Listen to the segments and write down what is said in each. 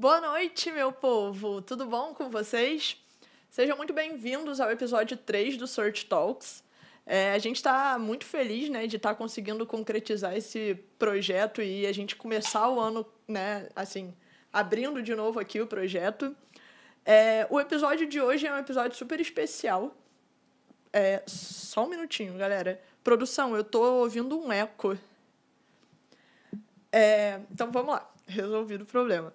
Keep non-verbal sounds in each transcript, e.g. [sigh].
Boa noite, meu povo! Tudo bom com vocês? Sejam muito bem-vindos ao episódio 3 do Search Talks. É, a gente está muito feliz né, de estar tá conseguindo concretizar esse projeto e a gente começar o ano, né, assim, abrindo de novo aqui o projeto. É, o episódio de hoje é um episódio super especial. É, só um minutinho, galera. Produção, eu tô ouvindo um eco. É, então vamos lá, resolvido o problema.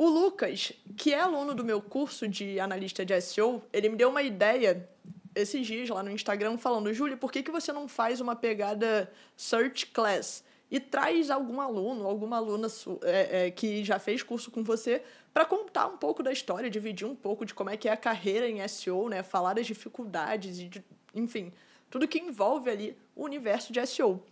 O Lucas, que é aluno do meu curso de analista de SEO, ele me deu uma ideia esses dias lá no Instagram falando, Júlia, por que, que você não faz uma pegada search class? E traz algum aluno, alguma aluna é, é, que já fez curso com você para contar um pouco da história, dividir um pouco de como é que é a carreira em SEO, né? Falar das dificuldades e, de, enfim, tudo que envolve ali o universo de SEO.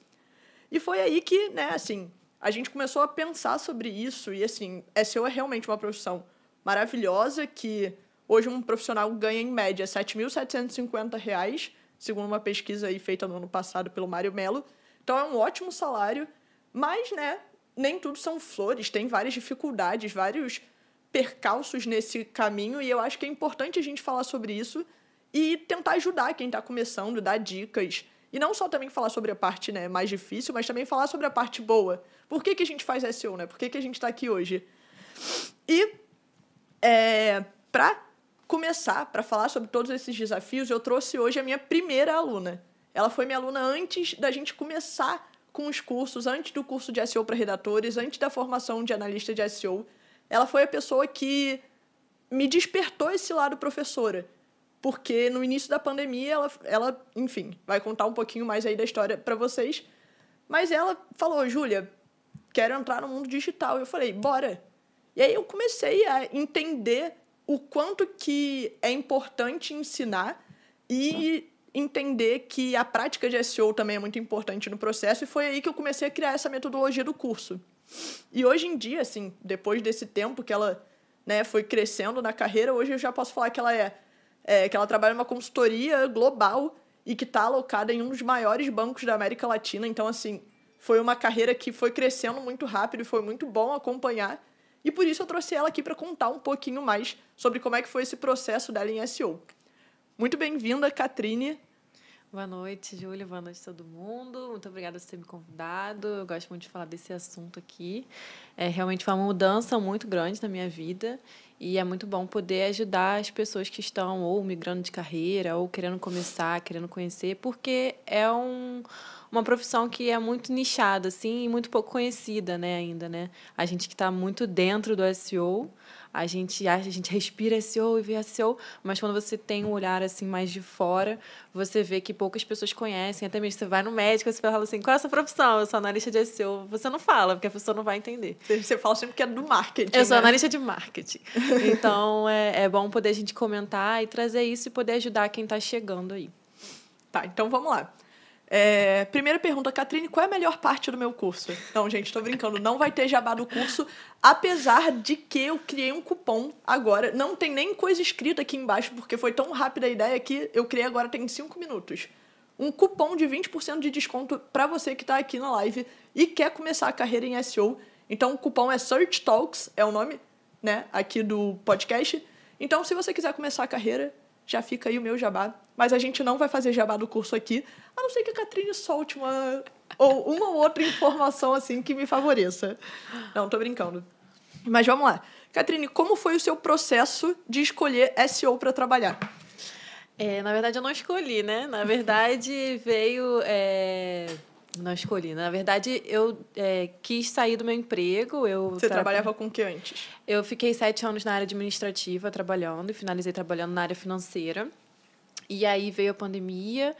E foi aí que, né, assim, a gente começou a pensar sobre isso e, assim, SEO é realmente uma profissão maravilhosa que hoje um profissional ganha, em média, R$ 7.750, segundo uma pesquisa aí feita no ano passado pelo Mário Melo. Então, é um ótimo salário, mas, né, nem tudo são flores, tem várias dificuldades, vários percalços nesse caminho e eu acho que é importante a gente falar sobre isso e tentar ajudar quem está começando, dar dicas. E não só também falar sobre a parte né, mais difícil, mas também falar sobre a parte boa. Por que, que a gente faz SEO, né? Por que, que a gente está aqui hoje? E é, para começar, para falar sobre todos esses desafios, eu trouxe hoje a minha primeira aluna. Ela foi minha aluna antes da gente começar com os cursos, antes do curso de SEO para redatores, antes da formação de analista de SEO. Ela foi a pessoa que me despertou esse lado professora porque no início da pandemia ela, ela enfim, vai contar um pouquinho mais aí da história para vocês. Mas ela falou, Júlia, quero entrar no mundo digital. Eu falei, bora. E aí eu comecei a entender o quanto que é importante ensinar e entender que a prática de SEO também é muito importante no processo e foi aí que eu comecei a criar essa metodologia do curso. E hoje em dia, assim, depois desse tempo que ela né, foi crescendo na carreira, hoje eu já posso falar que ela é é, que ela trabalha numa consultoria global e que está alocada em um dos maiores bancos da América Latina. Então, assim, foi uma carreira que foi crescendo muito rápido e foi muito bom acompanhar. E por isso eu trouxe ela aqui para contar um pouquinho mais sobre como é que foi esse processo dela em SEO. Muito bem-vinda, Catrine. Boa noite, Júlia. Boa noite a todo mundo. Muito obrigada por ter me convidado. Eu gosto muito de falar desse assunto aqui. É realmente foi uma mudança muito grande na minha vida e é muito bom poder ajudar as pessoas que estão ou migrando de carreira ou querendo começar, querendo conhecer, porque é um, uma profissão que é muito nichada, assim, e muito pouco conhecida, né, ainda, né? A gente que está muito dentro do SEO, a gente a gente respira SEO e vê SEO, mas quando você tem um olhar assim mais de fora, você vê que poucas pessoas conhecem, até mesmo você vai no médico, você fala assim, qual é a sua profissão? Eu sou analista de SEO. Você não fala, porque a pessoa não vai entender. Você fala sempre que é do marketing. Eu sou né? analista de marketing. [laughs] Então é, é bom poder a gente comentar e trazer isso e poder ajudar quem está chegando aí. Tá, então vamos lá. É, primeira pergunta, Catrine, qual é a melhor parte do meu curso? Não, gente, estou brincando, não vai ter jabá do curso, apesar de que eu criei um cupom agora. Não tem nem coisa escrita aqui embaixo, porque foi tão rápida a ideia que eu criei agora tem 5 minutos. Um cupom de 20% de desconto para você que está aqui na live e quer começar a carreira em SEO. Então, o cupom é Search Talks, é o nome né, aqui do podcast. Então, se você quiser começar a carreira, já fica aí o meu jabá. Mas a gente não vai fazer jabá do curso aqui, a não ser que a Catrine solte uma ou uma ou outra informação assim que me favoreça. Não, tô brincando. Mas vamos lá. Catrine, como foi o seu processo de escolher SEO para trabalhar? É, na verdade, eu não escolhi, né? Na verdade, veio. É... Não escolhi. Na verdade, eu é, quis sair do meu emprego. Eu Você tra... trabalhava com o que antes? Eu fiquei sete anos na área administrativa trabalhando e finalizei trabalhando na área financeira. E aí veio a pandemia.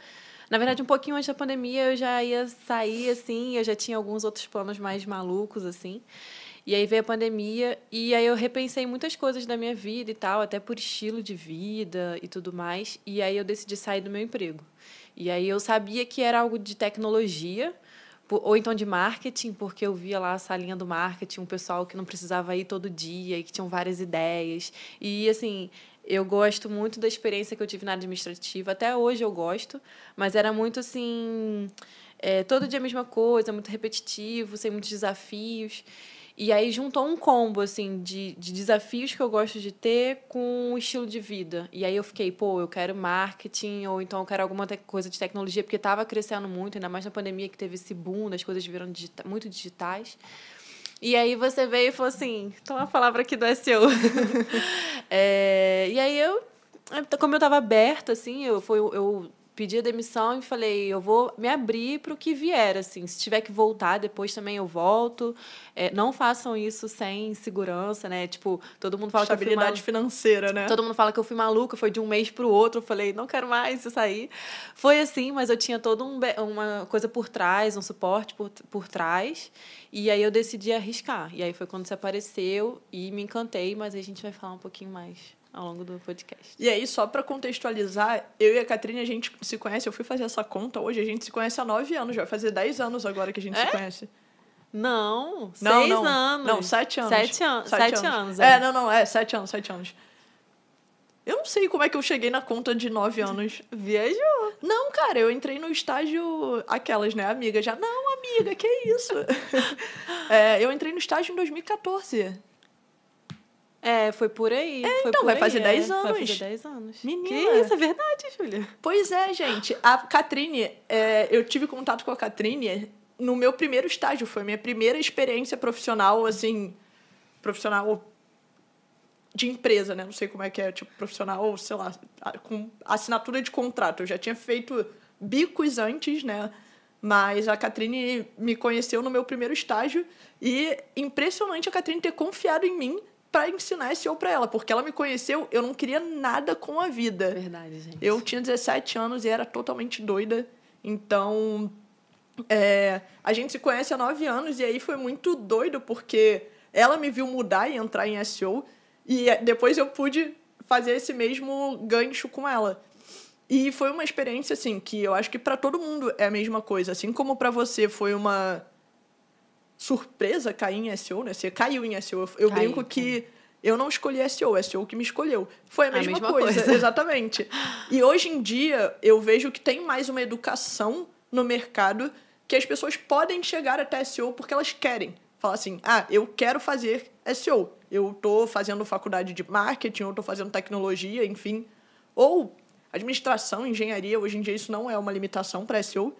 Na verdade, um pouquinho antes da pandemia, eu já ia sair, assim, eu já tinha alguns outros planos mais malucos, assim. E aí veio a pandemia, e aí eu repensei muitas coisas da minha vida e tal, até por estilo de vida e tudo mais. E aí eu decidi sair do meu emprego. E aí eu sabia que era algo de tecnologia, ou então de marketing, porque eu via lá a salinha do marketing, um pessoal que não precisava ir todo dia e que tinham várias ideias. E, assim, eu gosto muito da experiência que eu tive na administrativa, até hoje eu gosto, mas era muito assim. É, todo dia a mesma coisa, muito repetitivo, sem muitos desafios. E aí juntou um combo, assim, de, de desafios que eu gosto de ter com o estilo de vida. E aí eu fiquei, pô, eu quero marketing, ou então eu quero alguma coisa de tecnologia, porque estava crescendo muito, ainda mais na pandemia que teve esse boom, as coisas viram digita muito digitais. E aí você veio e falou assim, toma a palavra aqui do SEO. [laughs] é, e aí eu, como eu estava aberta, assim, eu, foi, eu pedi a demissão e falei, eu vou me abrir para o que vier, assim. Se tiver que voltar, depois também eu volto. É, não façam isso sem segurança, né? Tipo, todo mundo fala que eu fui financeira, né? Todo mundo fala que eu fui maluca, foi de um mês para o outro. Eu falei, não quero mais sair. Foi assim, mas eu tinha toda um, uma coisa por trás, um suporte por, por trás. E aí eu decidi arriscar. E aí foi quando você apareceu e me encantei, mas a gente vai falar um pouquinho mais ao longo do podcast. E aí, só para contextualizar, eu e a Catrine, a gente se conhece, eu fui fazer essa conta hoje, a gente se conhece há nove anos, vai fazer dez anos agora que a gente é? se conhece. Não, não seis não, anos. Não, sete anos. Sete, an sete, sete anos. anos é. é, não, não, é, sete anos, sete anos. Eu não sei como é que eu cheguei na conta de nove anos. Viajou. Não, cara, eu entrei no estágio. Aquelas, né, amiga? Já. Não, amiga, que isso? [laughs] é, eu entrei no estágio em 2014. É, foi por aí. É, então, vai aí, fazer 10 é. anos. Vai fazer 10 anos. Menina. Que isso, é verdade, Júlia. Pois é, gente. A Catrine, é, eu tive contato com a Catrine no meu primeiro estágio. Foi a minha primeira experiência profissional, assim, profissional de empresa, né? Não sei como é que é, tipo, profissional, sei lá, com assinatura de contrato. Eu já tinha feito bicos antes, né? Mas a Catrine me conheceu no meu primeiro estágio e impressionante a Catrine ter confiado em mim para ensinar SEO para ela, porque ela me conheceu, eu não queria nada com a vida. Verdade, gente. Eu tinha 17 anos e era totalmente doida. Então, é, a gente se conhece há 9 anos e aí foi muito doido, porque ela me viu mudar e entrar em SEO e depois eu pude fazer esse mesmo gancho com ela. E foi uma experiência assim que eu acho que para todo mundo é a mesma coisa, assim como para você foi uma surpresa cair em SEO, né? Você caiu em SEO. Eu, eu brinco que eu não escolhi SEO, é SEO que me escolheu. Foi a mesma, a mesma coisa, coisa, [laughs] exatamente. E hoje em dia, eu vejo que tem mais uma educação no mercado que as pessoas podem chegar até SEO porque elas querem. Falar assim, ah, eu quero fazer SEO. Eu estou fazendo faculdade de marketing, eu estou fazendo tecnologia, enfim. Ou administração, engenharia, hoje em dia isso não é uma limitação para SEO.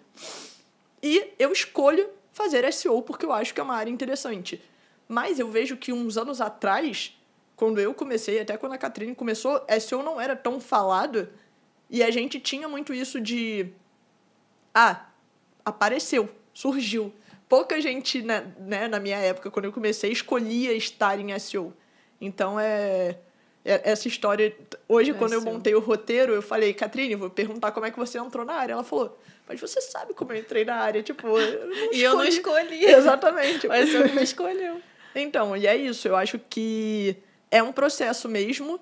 E eu escolho fazer SEO porque eu acho que é uma área interessante. Mas eu vejo que uns anos atrás, quando eu comecei, até quando a Catrine começou, SEO não era tão falado e a gente tinha muito isso de ah, apareceu, surgiu. Pouca gente, né, né, na minha época, quando eu comecei, escolhia estar em SEO. Então, é, essa história... Hoje, é quando eu montei o roteiro, eu falei, Catrine, vou perguntar como é que você entrou na área. Ela falou, mas você sabe como eu entrei na área, tipo, eu [laughs] E eu não escolhi. [laughs] Exatamente. Mas você [laughs] me escolheu. Então, e é isso. Eu acho que é um processo mesmo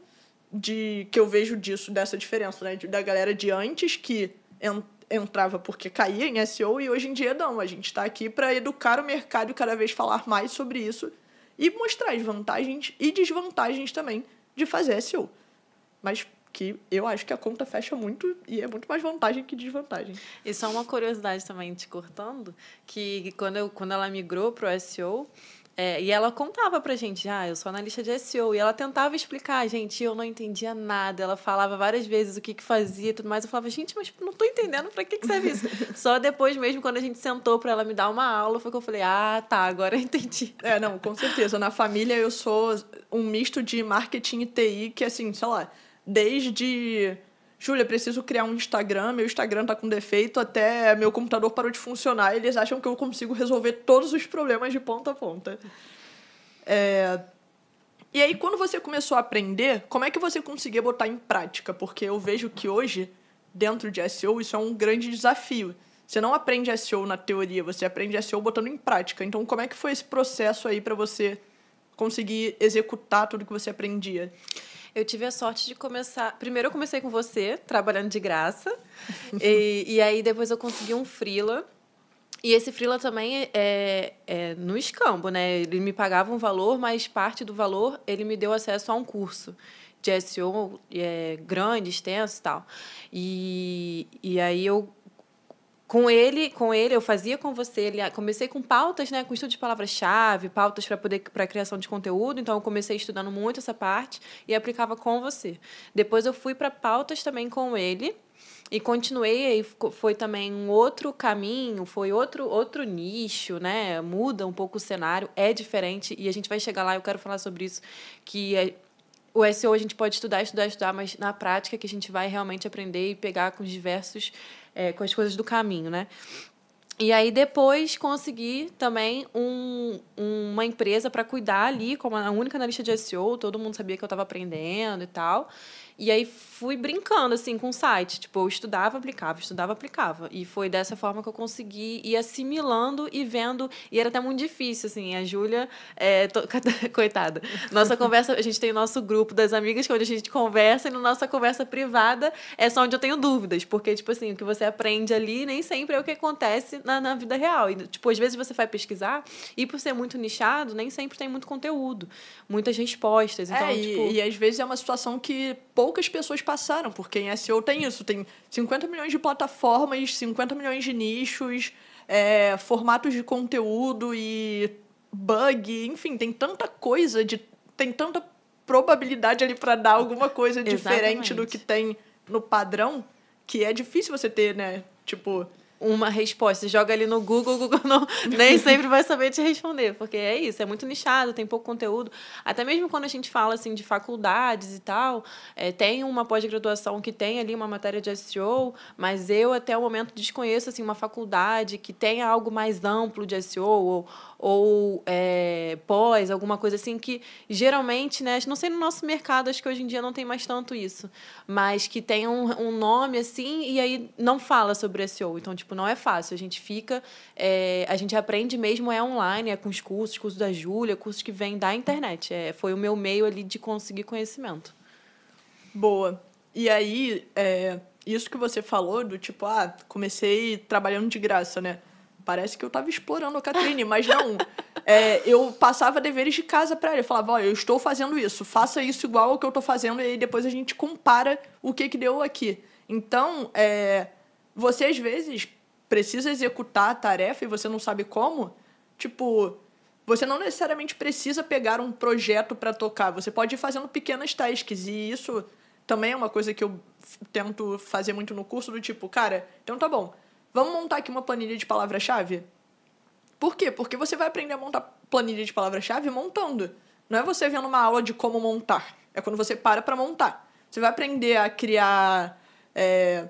de que eu vejo disso, dessa diferença, né? Da galera de antes que entrava porque caía em SEO e hoje em dia não. A gente está aqui para educar o mercado e cada vez falar mais sobre isso e mostrar as vantagens e desvantagens também de fazer SEO. Mas que eu acho que a conta fecha muito e é muito mais vantagem que desvantagem. E só uma curiosidade também, te cortando, que quando, eu, quando ela migrou para o SEO, é, e ela contava pra gente, ah, eu sou analista de SEO. E ela tentava explicar, gente, eu não entendia nada. Ela falava várias vezes o que, que fazia e tudo mais. Eu falava, gente, mas não tô entendendo pra que, que serve isso. [laughs] Só depois mesmo, quando a gente sentou pra ela me dar uma aula, foi que eu falei, ah, tá, agora eu entendi. É, não, com certeza. Na família eu sou um misto de marketing e TI, que assim, sei lá, desde Júlia, preciso criar um Instagram, meu Instagram tá com defeito, até meu computador parou de funcionar, eles acham que eu consigo resolver todos os problemas de ponta a ponta. É... E aí, quando você começou a aprender, como é que você conseguia botar em prática? Porque eu vejo que hoje, dentro de SEO, isso é um grande desafio. Você não aprende SEO na teoria, você aprende SEO botando em prática. Então, como é que foi esse processo aí para você conseguir executar tudo que você aprendia? Eu tive a sorte de começar. Primeiro, eu comecei com você, trabalhando de graça. [laughs] e, e aí, depois, eu consegui um Freela. E esse Freela também é, é no escambo, né? Ele me pagava um valor, mas parte do valor ele me deu acesso a um curso de SEO é, grande, extenso e tal. E, e aí eu com ele, com ele eu fazia com você, ele, comecei com pautas, né, com estudo de palavra-chave, pautas para poder para criação de conteúdo, então eu comecei estudando muito essa parte e aplicava com você. Depois eu fui para pautas também com ele. E continuei, foi também um outro caminho, foi outro outro nicho, né? Muda um pouco o cenário, é diferente e a gente vai chegar lá, eu quero falar sobre isso, que é, o SEO a gente pode estudar, estudar, estudar, mas na prática que a gente vai realmente aprender e pegar com os diversos é, com as coisas do caminho, né? E aí depois consegui também um, uma empresa para cuidar ali, como a única analista de SEO, todo mundo sabia que eu estava aprendendo e tal. E aí fui brincando, assim, com o site. Tipo, eu estudava, aplicava, estudava, aplicava. E foi dessa forma que eu consegui ir assimilando e vendo. E era até muito difícil, assim. A Júlia, é, to... [laughs] coitada. Nossa conversa, a gente tem o nosso grupo das amigas, que é onde a gente conversa, e na nossa conversa privada é só onde eu tenho dúvidas. Porque, tipo assim, o que você aprende ali nem sempre é o que acontece na, na vida real. E, tipo, às vezes você vai pesquisar, e por ser muito nichado, nem sempre tem muito conteúdo, muitas respostas. Então, é, e, tipo... e às vezes é uma situação que poucas pessoas passaram, porque em SEO tem isso, tem 50 milhões de plataformas, 50 milhões de nichos, é, formatos de conteúdo e bug, enfim, tem tanta coisa, de, tem tanta probabilidade ali para dar alguma coisa diferente do que tem no padrão, que é difícil você ter, né? Tipo, uma resposta. Você joga ali no Google, o Google não, nem sempre vai saber te responder, porque é isso, é muito nichado, tem pouco conteúdo. Até mesmo quando a gente fala assim de faculdades e tal, é, tem uma pós-graduação que tem ali uma matéria de SEO, mas eu até o momento desconheço assim uma faculdade que tenha algo mais amplo de SEO ou, ou é, pós, alguma coisa assim, que geralmente, né, não sei no nosso mercado, acho que hoje em dia não tem mais tanto isso, mas que tem um, um nome assim e aí não fala sobre SEO. Então, tipo, não é fácil. A gente fica, é, a gente aprende mesmo, é online, é com os cursos, cursos da Júlia, cursos que vêm da internet. É, foi o meu meio ali de conseguir conhecimento. Boa. E aí, é, isso que você falou do tipo, ah, comecei trabalhando de graça, né? Parece que eu estava explorando a Catrine, mas não. É, eu passava deveres de casa para ela. Eu falava, ó, eu estou fazendo isso, faça isso igual ao que eu estou fazendo, e aí depois a gente compara o que, que deu aqui. Então, é, você às vezes precisa executar a tarefa e você não sabe como. Tipo, você não necessariamente precisa pegar um projeto para tocar, você pode ir fazendo pequenas tasks, e isso também é uma coisa que eu tento fazer muito no curso, do tipo, cara, então tá bom Vamos montar aqui uma planilha de palavra-chave? Por quê? Porque você vai aprender a montar planilha de palavra-chave montando. Não é você vendo uma aula de como montar. É quando você para para montar. Você vai aprender a criar, é,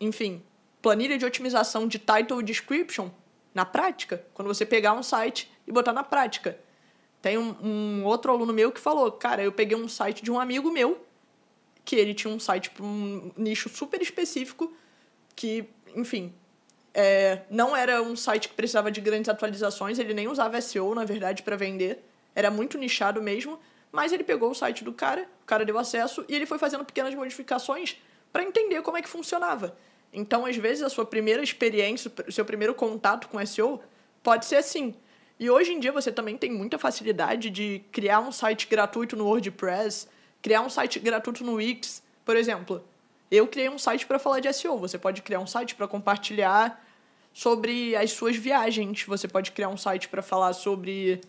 enfim, planilha de otimização de title description na prática. Quando você pegar um site e botar na prática. Tem um, um outro aluno meu que falou, cara, eu peguei um site de um amigo meu, que ele tinha um site para um nicho super específico, que, enfim, é, não era um site que precisava de grandes atualizações, ele nem usava SEO, na verdade, para vender. Era muito nichado mesmo, mas ele pegou o site do cara, o cara deu acesso e ele foi fazendo pequenas modificações para entender como é que funcionava. Então, às vezes, a sua primeira experiência, o seu primeiro contato com SEO pode ser assim. E hoje em dia você também tem muita facilidade de criar um site gratuito no WordPress, criar um site gratuito no Wix, por exemplo. Eu criei um site para falar de SEO. Você pode criar um site para compartilhar sobre as suas viagens. Você pode criar um site para falar sobre.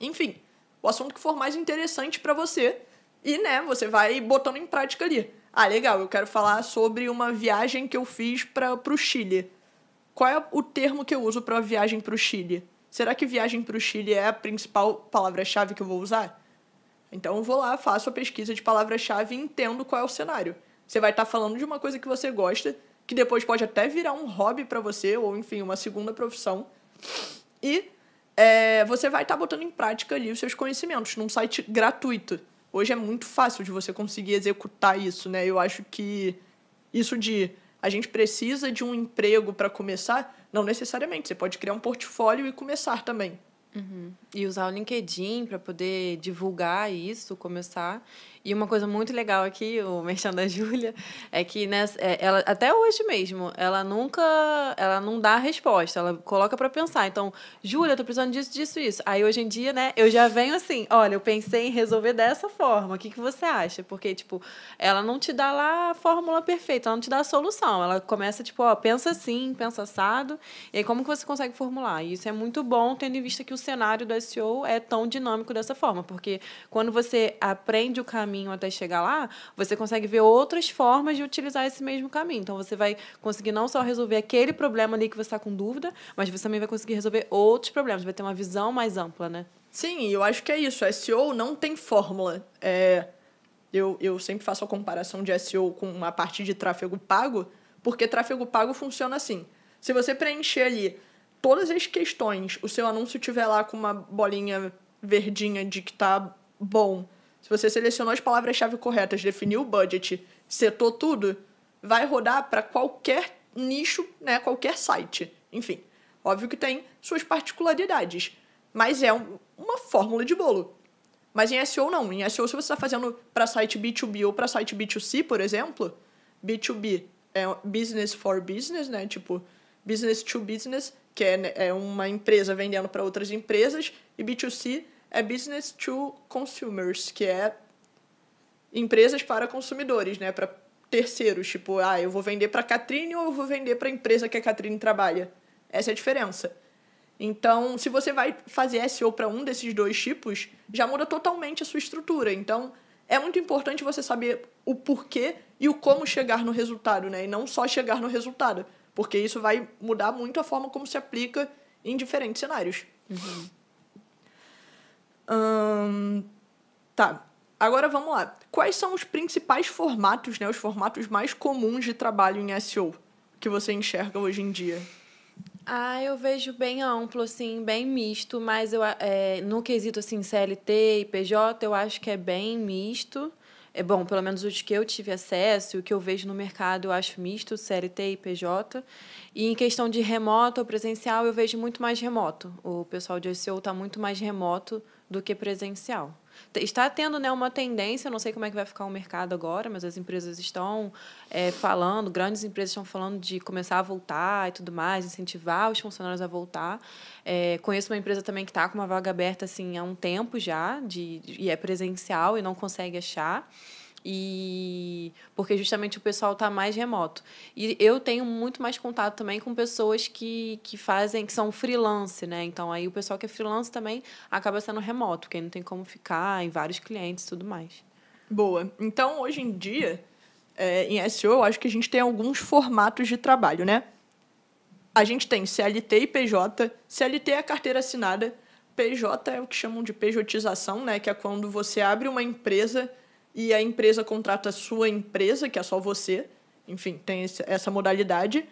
Enfim, o assunto que for mais interessante para você. E, né, você vai botando em prática ali. Ah, legal, eu quero falar sobre uma viagem que eu fiz para o Chile. Qual é o termo que eu uso para viagem para o Chile? Será que viagem para o Chile é a principal palavra-chave que eu vou usar? Então eu vou lá, faço a pesquisa de palavra-chave e entendo qual é o cenário. Você vai estar tá falando de uma coisa que você gosta que depois pode até virar um hobby para você, ou enfim, uma segunda profissão. E é, você vai estar tá botando em prática ali os seus conhecimentos num site gratuito. Hoje é muito fácil de você conseguir executar isso, né? Eu acho que isso de a gente precisa de um emprego para começar, não necessariamente. Você pode criar um portfólio e começar também. Uhum. E usar o LinkedIn para poder divulgar isso, começar. E uma coisa muito legal aqui, o merchan da Júlia, é que nessa, é, ela, até hoje mesmo, ela nunca, ela não dá a resposta, ela coloca para pensar. Então, Júlia, eu tô precisando disso, disso, isso. Aí hoje em dia, né, eu já venho assim, olha, eu pensei em resolver dessa forma, o que, que você acha? Porque, tipo, ela não te dá lá a fórmula perfeita, ela não te dá a solução. Ela começa, tipo, ó, pensa assim, pensa assado, e aí como que você consegue formular? E isso é muito bom, tendo em vista que o cenário do SEO é tão dinâmico dessa forma, porque quando você aprende o caminho caminho até chegar lá, você consegue ver outras formas de utilizar esse mesmo caminho. Então, você vai conseguir não só resolver aquele problema ali que você está com dúvida, mas você também vai conseguir resolver outros problemas, vai ter uma visão mais ampla, né? Sim, eu acho que é isso. SEO não tem fórmula. É, eu, eu sempre faço a comparação de SEO com uma parte de tráfego pago, porque tráfego pago funciona assim. Se você preencher ali todas as questões, o seu anúncio tiver lá com uma bolinha verdinha de que tá bom, se você selecionou as palavras-chave corretas, definiu o budget, setou tudo, vai rodar para qualquer nicho, né, qualquer site. Enfim, óbvio que tem suas particularidades, mas é um, uma fórmula de bolo. Mas em SEO não. Em SEO, se você está fazendo para site B2B ou para site B2C, por exemplo, B2B é business for business, né? Tipo, business to business, que é, é uma empresa vendendo para outras empresas, e B2C é business to consumers, que é empresas para consumidores, né? Para terceiros, tipo, ah, eu vou vender para a Catrine ou eu vou vender para a empresa que a Catrine trabalha. Essa é a diferença. Então, se você vai fazer SEO para um desses dois tipos, já muda totalmente a sua estrutura. Então, é muito importante você saber o porquê e o como chegar no resultado, né? E não só chegar no resultado, porque isso vai mudar muito a forma como se aplica em diferentes cenários. Uhum. Hum, tá. Agora vamos lá. Quais são os principais formatos, né, os formatos mais comuns de trabalho em SEO que você enxerga hoje em dia? Ah, eu vejo bem amplo, assim, bem misto, mas eu, é, no quesito assim, CLT e PJ, eu acho que é bem misto. É bom, pelo menos os que eu tive acesso, o que eu vejo no mercado, eu acho misto, CLT e PJ. E em questão de remoto ou presencial, eu vejo muito mais remoto. O pessoal de SEO está muito mais remoto do que presencial. Está tendo né, uma tendência, não sei como é que vai ficar o mercado agora, mas as empresas estão é, falando, grandes empresas estão falando de começar a voltar e tudo mais, incentivar os funcionários a voltar. É, conheço uma empresa também que está com uma vaga aberta assim, há um tempo já, de, e é presencial e não consegue achar e porque justamente o pessoal está mais remoto. E eu tenho muito mais contato também com pessoas que, que fazem, que são freelance, né? Então aí o pessoal que é freelance também acaba sendo remoto, porque não tem como ficar em vários clientes tudo mais. Boa. Então, hoje em dia, é, em SEO, eu acho que a gente tem alguns formatos de trabalho, né? A gente tem CLT e PJ. CLT é a carteira assinada. PJ é o que chamam de pejotização, né? Que é quando você abre uma empresa e a empresa contrata a sua empresa, que é só você. Enfim, tem essa modalidade.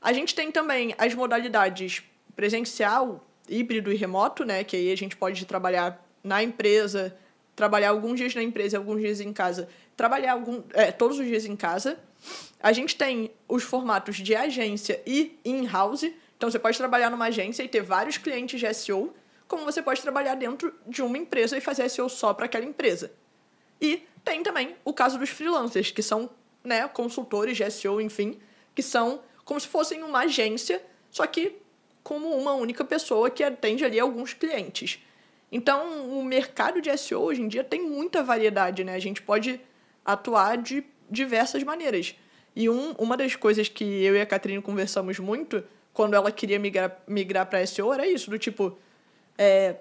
A gente tem também as modalidades presencial, híbrido e remoto, né? Que aí a gente pode trabalhar na empresa, trabalhar alguns dias na empresa alguns dias em casa, trabalhar algum, é, todos os dias em casa. A gente tem os formatos de agência e in-house. Então, você pode trabalhar numa agência e ter vários clientes de SEO, como você pode trabalhar dentro de uma empresa e fazer SEO só para aquela empresa. E tem também o caso dos freelancers, que são né, consultores de SEO, enfim, que são como se fossem uma agência, só que como uma única pessoa que atende ali alguns clientes. Então, o mercado de SEO hoje em dia tem muita variedade, né? A gente pode atuar de diversas maneiras. E um, uma das coisas que eu e a Catrine conversamos muito quando ela queria migrar, migrar para SEO era isso, do tipo, é,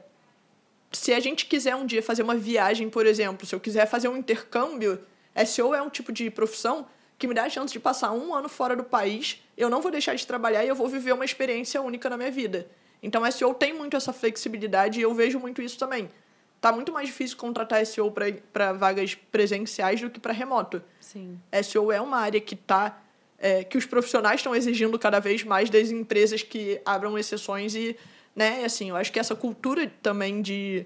se a gente quiser um dia fazer uma viagem, por exemplo, se eu quiser fazer um intercâmbio, SEO é um tipo de profissão que me dá a chance de passar um ano fora do país, eu não vou deixar de trabalhar e eu vou viver uma experiência única na minha vida. Então, SEO tem muito essa flexibilidade e eu vejo muito isso também. Tá muito mais difícil contratar SEO para vagas presenciais do que para remoto. Sim. SEO é uma área que tá é, que os profissionais estão exigindo cada vez mais das empresas que abram exceções e né? Assim, eu acho que essa cultura também de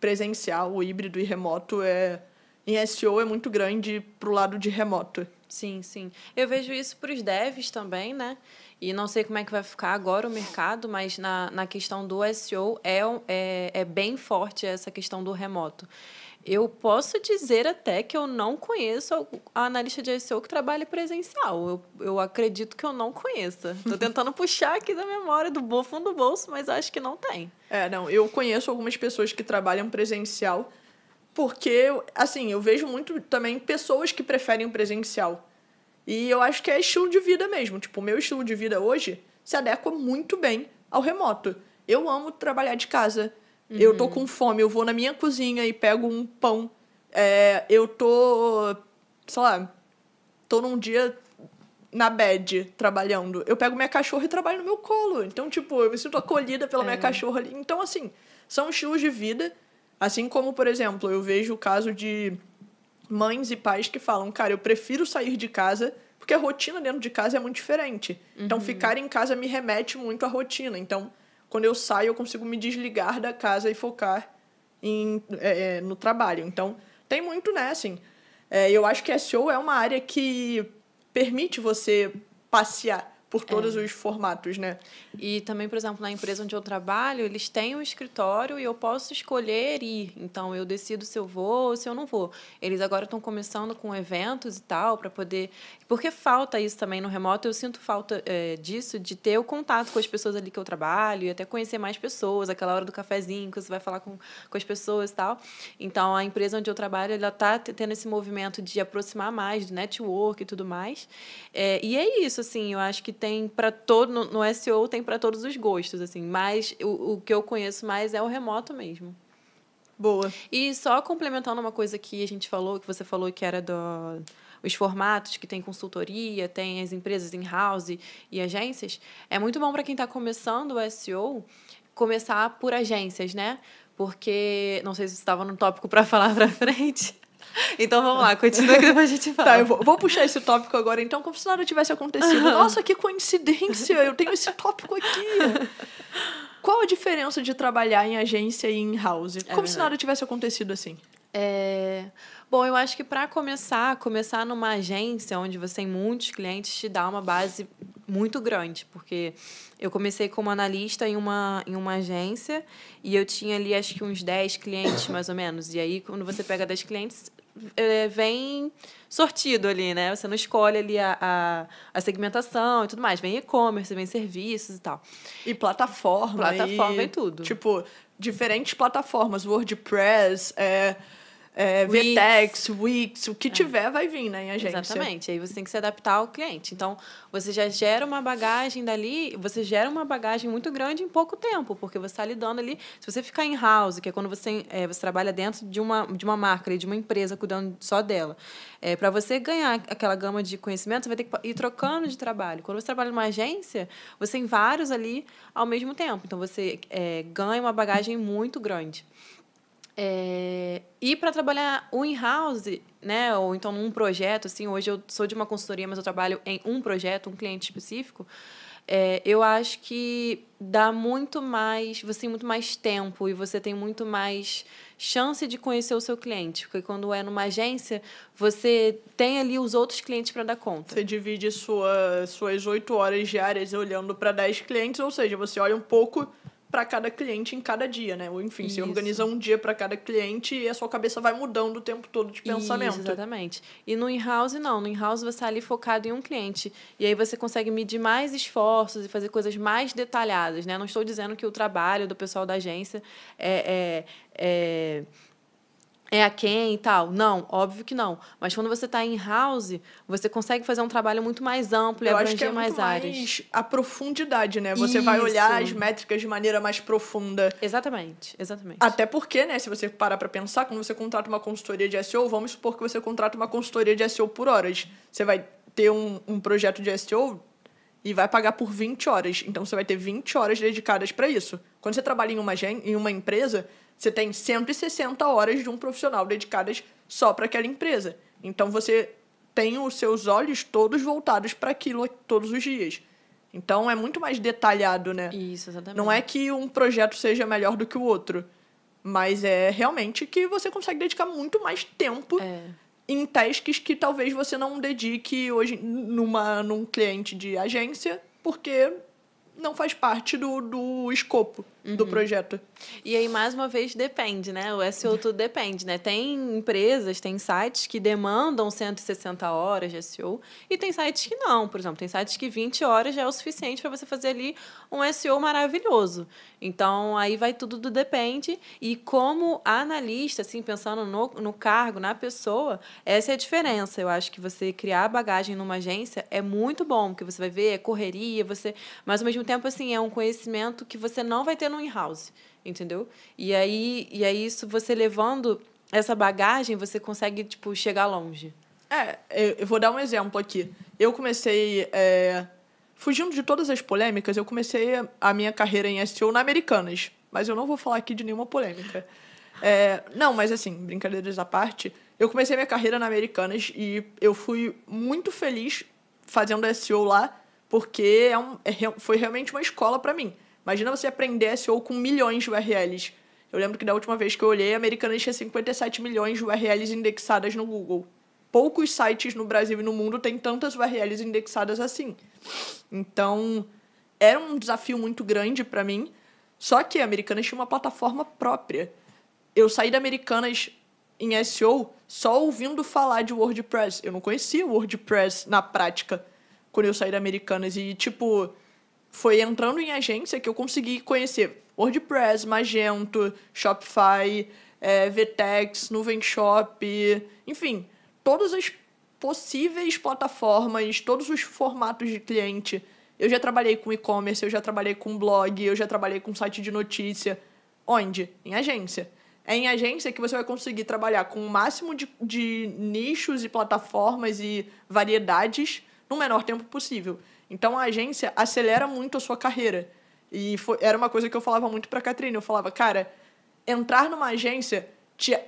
presencial, híbrido e remoto é em SEO é muito grande pro lado de remoto. Sim, sim. Eu vejo isso para os devs também, né? E não sei como é que vai ficar agora o mercado, mas na, na questão do SEO é, é, é bem forte essa questão do remoto. Eu posso dizer até que eu não conheço a analista de SEO que trabalha presencial. Eu, eu acredito que eu não conheça. Estou [laughs] tentando puxar aqui da memória do fundo do bolso, mas acho que não tem. É, não. Eu conheço algumas pessoas que trabalham presencial, porque, assim, eu vejo muito também pessoas que preferem o presencial. E eu acho que é estilo de vida mesmo. Tipo, o meu estilo de vida hoje se adequa muito bem ao remoto. Eu amo trabalhar de casa. Uhum. Eu tô uhum. com fome, eu vou na minha cozinha e pego um pão. É, eu tô, sei lá, tô num dia na bed trabalhando. Eu pego minha cachorra e trabalho no meu colo. Então, tipo, eu me sinto acolhida pela é. minha cachorra ali. Então, assim, são estilos de vida. Assim como, por exemplo, eu vejo o caso de mães e pais que falam, cara, eu prefiro sair de casa porque a rotina dentro de casa é muito diferente. Então, uhum. Então, ficar em casa me remete muito à rotina. Então, quando eu saio, eu consigo me desligar da casa e focar em, é, é, no trabalho. Então, tem muito, né, assim. É, eu acho que SEO é uma área que permite você passear por todos é. os formatos, né? E também, por exemplo, na empresa onde eu trabalho, eles têm um escritório e eu posso escolher ir. Então, eu decido se eu vou ou se eu não vou. Eles agora estão começando com eventos e tal, para poder. Porque falta isso também no remoto. Eu sinto falta é, disso, de ter o contato com as pessoas ali que eu trabalho e até conhecer mais pessoas, aquela hora do cafezinho que você vai falar com, com as pessoas e tal. Então, a empresa onde eu trabalho, ela está tendo esse movimento de aproximar mais do network e tudo mais. É, e é isso, assim, eu acho que tem para todo. No, no SEO tem para todos os gostos, assim. Mas o, o que eu conheço mais é o remoto mesmo. Boa. E só complementando uma coisa que a gente falou, que você falou que era do os formatos que tem consultoria, tem as empresas in-house e agências, é muito bom para quem está começando o SEO começar por agências, né? Porque, não sei se estava no tópico para [laughs] falar para frente, então vamos lá, continua que depois a gente fala. Tá, eu vou, vou, puxar esse tópico agora, então, como se nada tivesse acontecido. Nossa, que coincidência! Eu tenho esse tópico aqui. Qual a diferença de trabalhar em agência e em house? É como se nada tivesse acontecido assim. É... Bom, eu acho que para começar, começar numa agência onde você tem muitos clientes te dá uma base muito grande, porque eu comecei como analista em uma, em uma agência e eu tinha ali acho que uns 10 clientes mais ou menos. E aí, quando você pega 10 clientes, é, vem sortido ali, né? Você não escolhe ali a, a, a segmentação e tudo mais. Vem e-commerce, vem serviços e tal. E plataforma. Plataforma e, e tudo. Tipo, diferentes plataformas. WordPress, é, é, Vtex, Wix, o que é. tiver vai vir, né, em agência. Exatamente. Aí você tem que se adaptar ao cliente. Então, você já gera uma bagagem dali, você gera uma bagagem muito grande em pouco tempo, porque você está lidando ali. Se você ficar em house, que é quando você, é, você trabalha dentro de uma, de uma marca, de uma empresa, cuidando só dela, é, para você ganhar aquela gama de conhecimento, você vai ter que ir trocando de trabalho. Quando você trabalha numa agência, você tem vários ali ao mesmo tempo. Então, você é, ganha uma bagagem muito grande. É, e para trabalhar o in-house, né, ou então num projeto, assim, hoje eu sou de uma consultoria, mas eu trabalho em um projeto, um cliente específico, é, eu acho que dá muito mais, você tem muito mais tempo e você tem muito mais chance de conhecer o seu cliente, porque quando é numa agência, você tem ali os outros clientes para dar conta. Você divide sua, suas oito horas diárias olhando para dez clientes, ou seja, você olha um pouco para cada cliente em cada dia, né? Ou enfim, Isso. você organiza um dia para cada cliente e a sua cabeça vai mudando o tempo todo de pensamento. Isso, exatamente. E no in-house não, no in-house você está ali focado em um cliente e aí você consegue medir mais esforços e fazer coisas mais detalhadas, né? Não estou dizendo que o trabalho do pessoal da agência é, é, é é a quem e tal. Não, óbvio que não. Mas quando você está em house, você consegue fazer um trabalho muito mais amplo e Eu abranger é mais áreas. Mais a profundidade, né? Você Isso. vai olhar as métricas de maneira mais profunda. Exatamente, exatamente. Até porque, né, se você parar para pensar, quando você contrata uma consultoria de SEO, vamos supor que você contrata uma consultoria de SEO por horas. Você vai ter um, um projeto de SEO e vai pagar por 20 horas. Então você vai ter 20 horas dedicadas para isso. Quando você trabalha em uma, em uma empresa, você tem 160 horas de um profissional dedicadas só para aquela empresa. Então você tem os seus olhos todos voltados para aquilo todos os dias. Então é muito mais detalhado, né? Isso, exatamente. Não é que um projeto seja melhor do que o outro, mas é realmente que você consegue dedicar muito mais tempo é. Em tasks que talvez você não dedique hoje numa, num cliente de agência porque não faz parte do, do escopo uhum. do projeto. E aí, mais uma vez, depende, né? O SEO tudo depende, né? Tem empresas, tem sites que demandam 160 horas de SEO e tem sites que não. Por exemplo, tem sites que 20 horas já é o suficiente para você fazer ali um SEO maravilhoso. Então, aí vai tudo do depende. E como analista, assim, pensando no, no cargo, na pessoa, essa é a diferença. Eu acho que você criar bagagem numa agência é muito bom, porque você vai ver, é correria, você... Mas, ao mesmo tempo, assim, é um conhecimento que você não vai ter no in-house, entendeu? E aí, e aí, isso você levando essa bagagem, você consegue, tipo, chegar longe. É, eu vou dar um exemplo aqui. Eu comecei... É Fugindo de todas as polêmicas, eu comecei a minha carreira em SEO na Americanas. Mas eu não vou falar aqui de nenhuma polêmica. É, não, mas assim, brincadeiras à parte, eu comecei minha carreira na Americanas e eu fui muito feliz fazendo SEO lá, porque é um, é, foi realmente uma escola para mim. Imagina você aprender SEO com milhões de URLs. Eu lembro que da última vez que eu olhei, a Americanas tinha 57 milhões de URLs indexadas no Google poucos sites no Brasil e no mundo têm tantas URLs indexadas assim. Então, era um desafio muito grande para mim. Só que a Americanas tinha uma plataforma própria. Eu saí da Americanas em SEO só ouvindo falar de WordPress. Eu não conhecia o WordPress na prática quando eu saí da Americanas. E, tipo, foi entrando em agência que eu consegui conhecer WordPress, Magento, Shopify, é, Vtex, Nuvem Shop, enfim todas as possíveis plataformas, todos os formatos de cliente. Eu já trabalhei com e-commerce, eu já trabalhei com blog, eu já trabalhei com site de notícia. Onde? Em agência. É em agência que você vai conseguir trabalhar com o máximo de, de nichos e plataformas e variedades no menor tempo possível. Então a agência acelera muito a sua carreira. E foi, era uma coisa que eu falava muito para a Catrine. Eu falava, cara, entrar numa agência te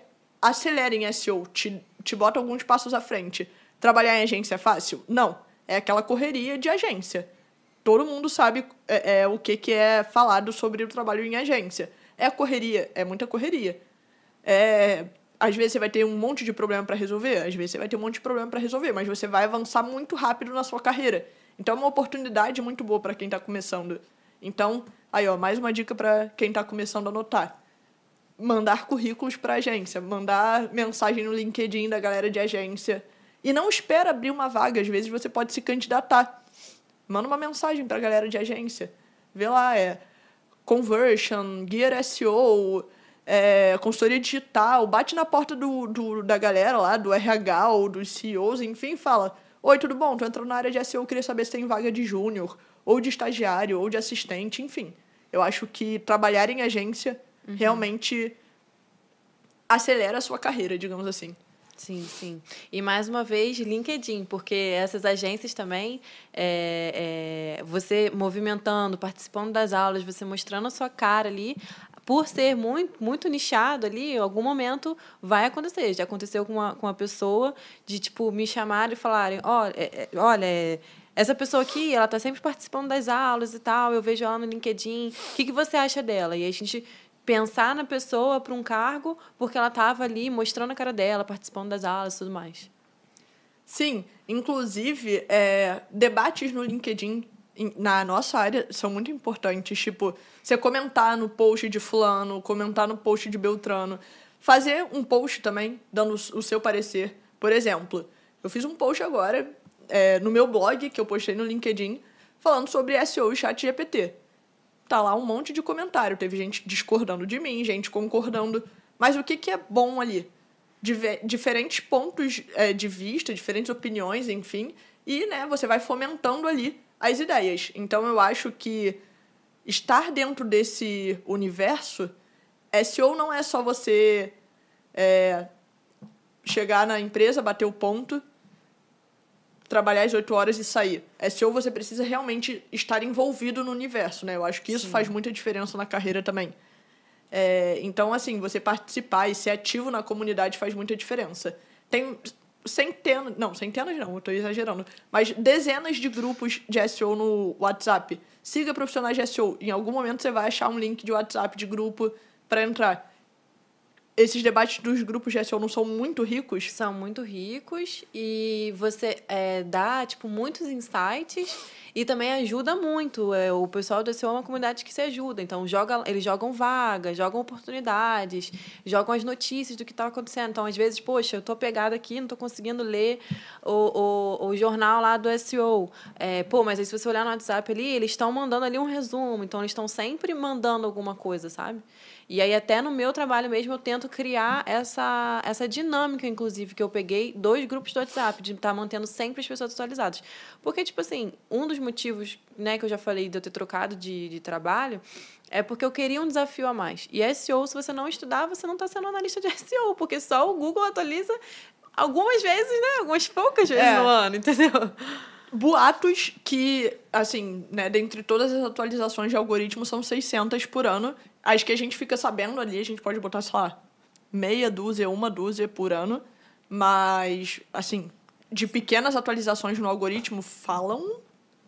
acelera em SEO, te te bota alguns passos à frente. Trabalhar em agência é fácil? Não. É aquela correria de agência. Todo mundo sabe é, é, o que, que é falado sobre o trabalho em agência. É correria, é muita correria. É, às vezes você vai ter um monte de problema para resolver, às vezes você vai ter um monte de problema para resolver, mas você vai avançar muito rápido na sua carreira. Então é uma oportunidade muito boa para quem está começando. Então, aí ó, mais uma dica para quem está começando a anotar mandar currículos para agência, mandar mensagem no LinkedIn da galera de agência. E não espera abrir uma vaga, às vezes você pode se candidatar. Manda uma mensagem para a galera de agência. Vê lá, é conversion, gear SEO, é, consultoria digital, bate na porta do, do, da galera lá, do RH ou dos CEOs, enfim, fala: Oi, tudo bom? Tô entrando na área de SEO, queria saber se tem vaga de júnior, ou de estagiário, ou de assistente, enfim. Eu acho que trabalhar em agência uhum. realmente acelera a sua carreira, digamos assim. Sim, sim. E mais uma vez, LinkedIn, porque essas agências também, é, é, você movimentando, participando das aulas, você mostrando a sua cara ali, por ser muito, muito nichado ali, em algum momento vai acontecer. Já aconteceu com uma, com uma pessoa de, tipo, me chamarem e falarem, olha, é, é olha é, essa pessoa aqui, ela está sempre participando das aulas e tal, eu vejo ela no LinkedIn, o que, que você acha dela? E a gente pensar na pessoa para um cargo porque ela estava ali mostrando a cara dela, participando das aulas e tudo mais. Sim, inclusive, é, debates no LinkedIn na nossa área são muito importantes. Tipo, você comentar no post de fulano, comentar no post de Beltrano. Fazer um post também, dando o seu parecer. Por exemplo, eu fiz um post agora é, no meu blog, que eu postei no LinkedIn, falando sobre SEO e chat GPT tá lá um monte de comentário. Teve gente discordando de mim, gente concordando. Mas o que, que é bom ali? Diver diferentes pontos é, de vista, diferentes opiniões, enfim. E né, você vai fomentando ali as ideias. Então eu acho que estar dentro desse universo, SEO não é só você é, chegar na empresa, bater o ponto trabalhar as oito horas e sair. SEO você precisa realmente estar envolvido no universo, né? Eu acho que isso Sim. faz muita diferença na carreira também. É, então, assim, você participar e ser ativo na comunidade faz muita diferença. Tem centenas, não, centenas não, eu estou exagerando, mas dezenas de grupos de SEO no WhatsApp. Siga profissionais de SEO. Em algum momento você vai achar um link de WhatsApp de grupo para entrar. Esses debates dos grupos de SEO não são muito ricos? São muito ricos e você é, dá, tipo, muitos insights e também ajuda muito. É, o pessoal do SEO é uma comunidade que se ajuda. Então, joga, eles jogam vagas, jogam oportunidades, jogam as notícias do que está acontecendo. Então, às vezes, poxa, eu estou pegada aqui, não estou conseguindo ler o, o, o jornal lá do SEO. É, pô, mas aí se você olhar no WhatsApp ali, eles estão mandando ali um resumo. Então, eles estão sempre mandando alguma coisa, sabe? E aí, até no meu trabalho mesmo, eu tento criar essa, essa dinâmica, inclusive, que eu peguei dois grupos do WhatsApp, de estar tá mantendo sempre as pessoas atualizadas. Porque, tipo assim, um dos motivos né, que eu já falei de eu ter trocado de, de trabalho é porque eu queria um desafio a mais. E SEO, se você não estudar, você não está sendo analista de [laughs] SEO, porque só o Google atualiza algumas vezes, né? Algumas poucas vezes é. no ano, entendeu? boatos que, assim, né, dentre todas as atualizações de algoritmo são 600 por ano. As que a gente fica sabendo ali, a gente pode botar, sei lá, meia dúzia, uma dúzia por ano. Mas, assim, de pequenas atualizações no algoritmo falam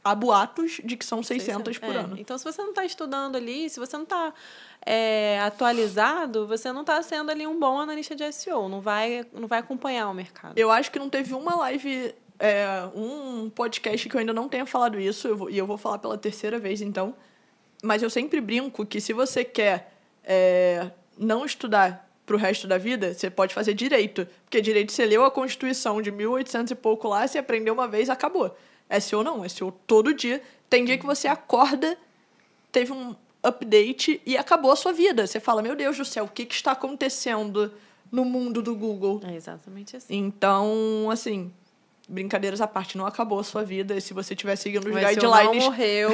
há boatos de que são 600 por é. ano. Então, se você não está estudando ali, se você não está é, atualizado, você não está sendo ali um bom analista de SEO, não vai, não vai acompanhar o mercado. Eu acho que não teve uma live é, um podcast que eu ainda não tenha falado isso, eu vou, e eu vou falar pela terceira vez então. Mas eu sempre brinco que se você quer é, não estudar para o resto da vida, você pode fazer direito. Porque direito você leu a Constituição de 1800 e pouco lá, você aprendeu uma vez, acabou. SEO não, SEO todo dia. Tem dia que você acorda, teve um update e acabou a sua vida. Você fala, meu Deus do céu, o que, que está acontecendo no mundo do Google? É exatamente assim. Então, assim, brincadeiras à parte, não acabou a sua vida. E se você estiver seguindo os Mas guidelines. não morreu.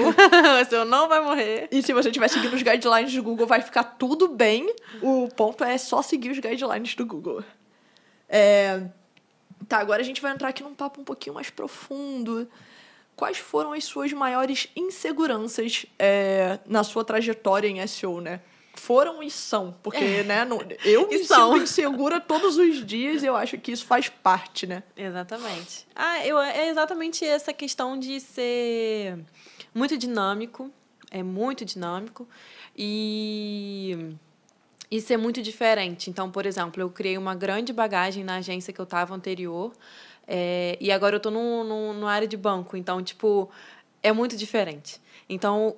você não vai morrer. E se você estiver seguindo os guidelines do Google, vai ficar tudo bem. O ponto é só seguir os guidelines do Google. É... Tá, agora a gente vai entrar aqui num papo um pouquinho mais profundo. Quais foram as suas maiores inseguranças é, na sua trajetória em SEO, né? Foram e são. Porque, é. né, não, eu me são. sinto insegura todos os dias e eu acho que isso faz parte, né? Exatamente. Ah, eu, é exatamente essa questão de ser muito dinâmico. É muito dinâmico. E e ser muito diferente. Então, por exemplo, eu criei uma grande bagagem na agência que eu estava anterior, é, e agora eu estou no, no, no área de banco. Então, tipo, é muito diferente. Então,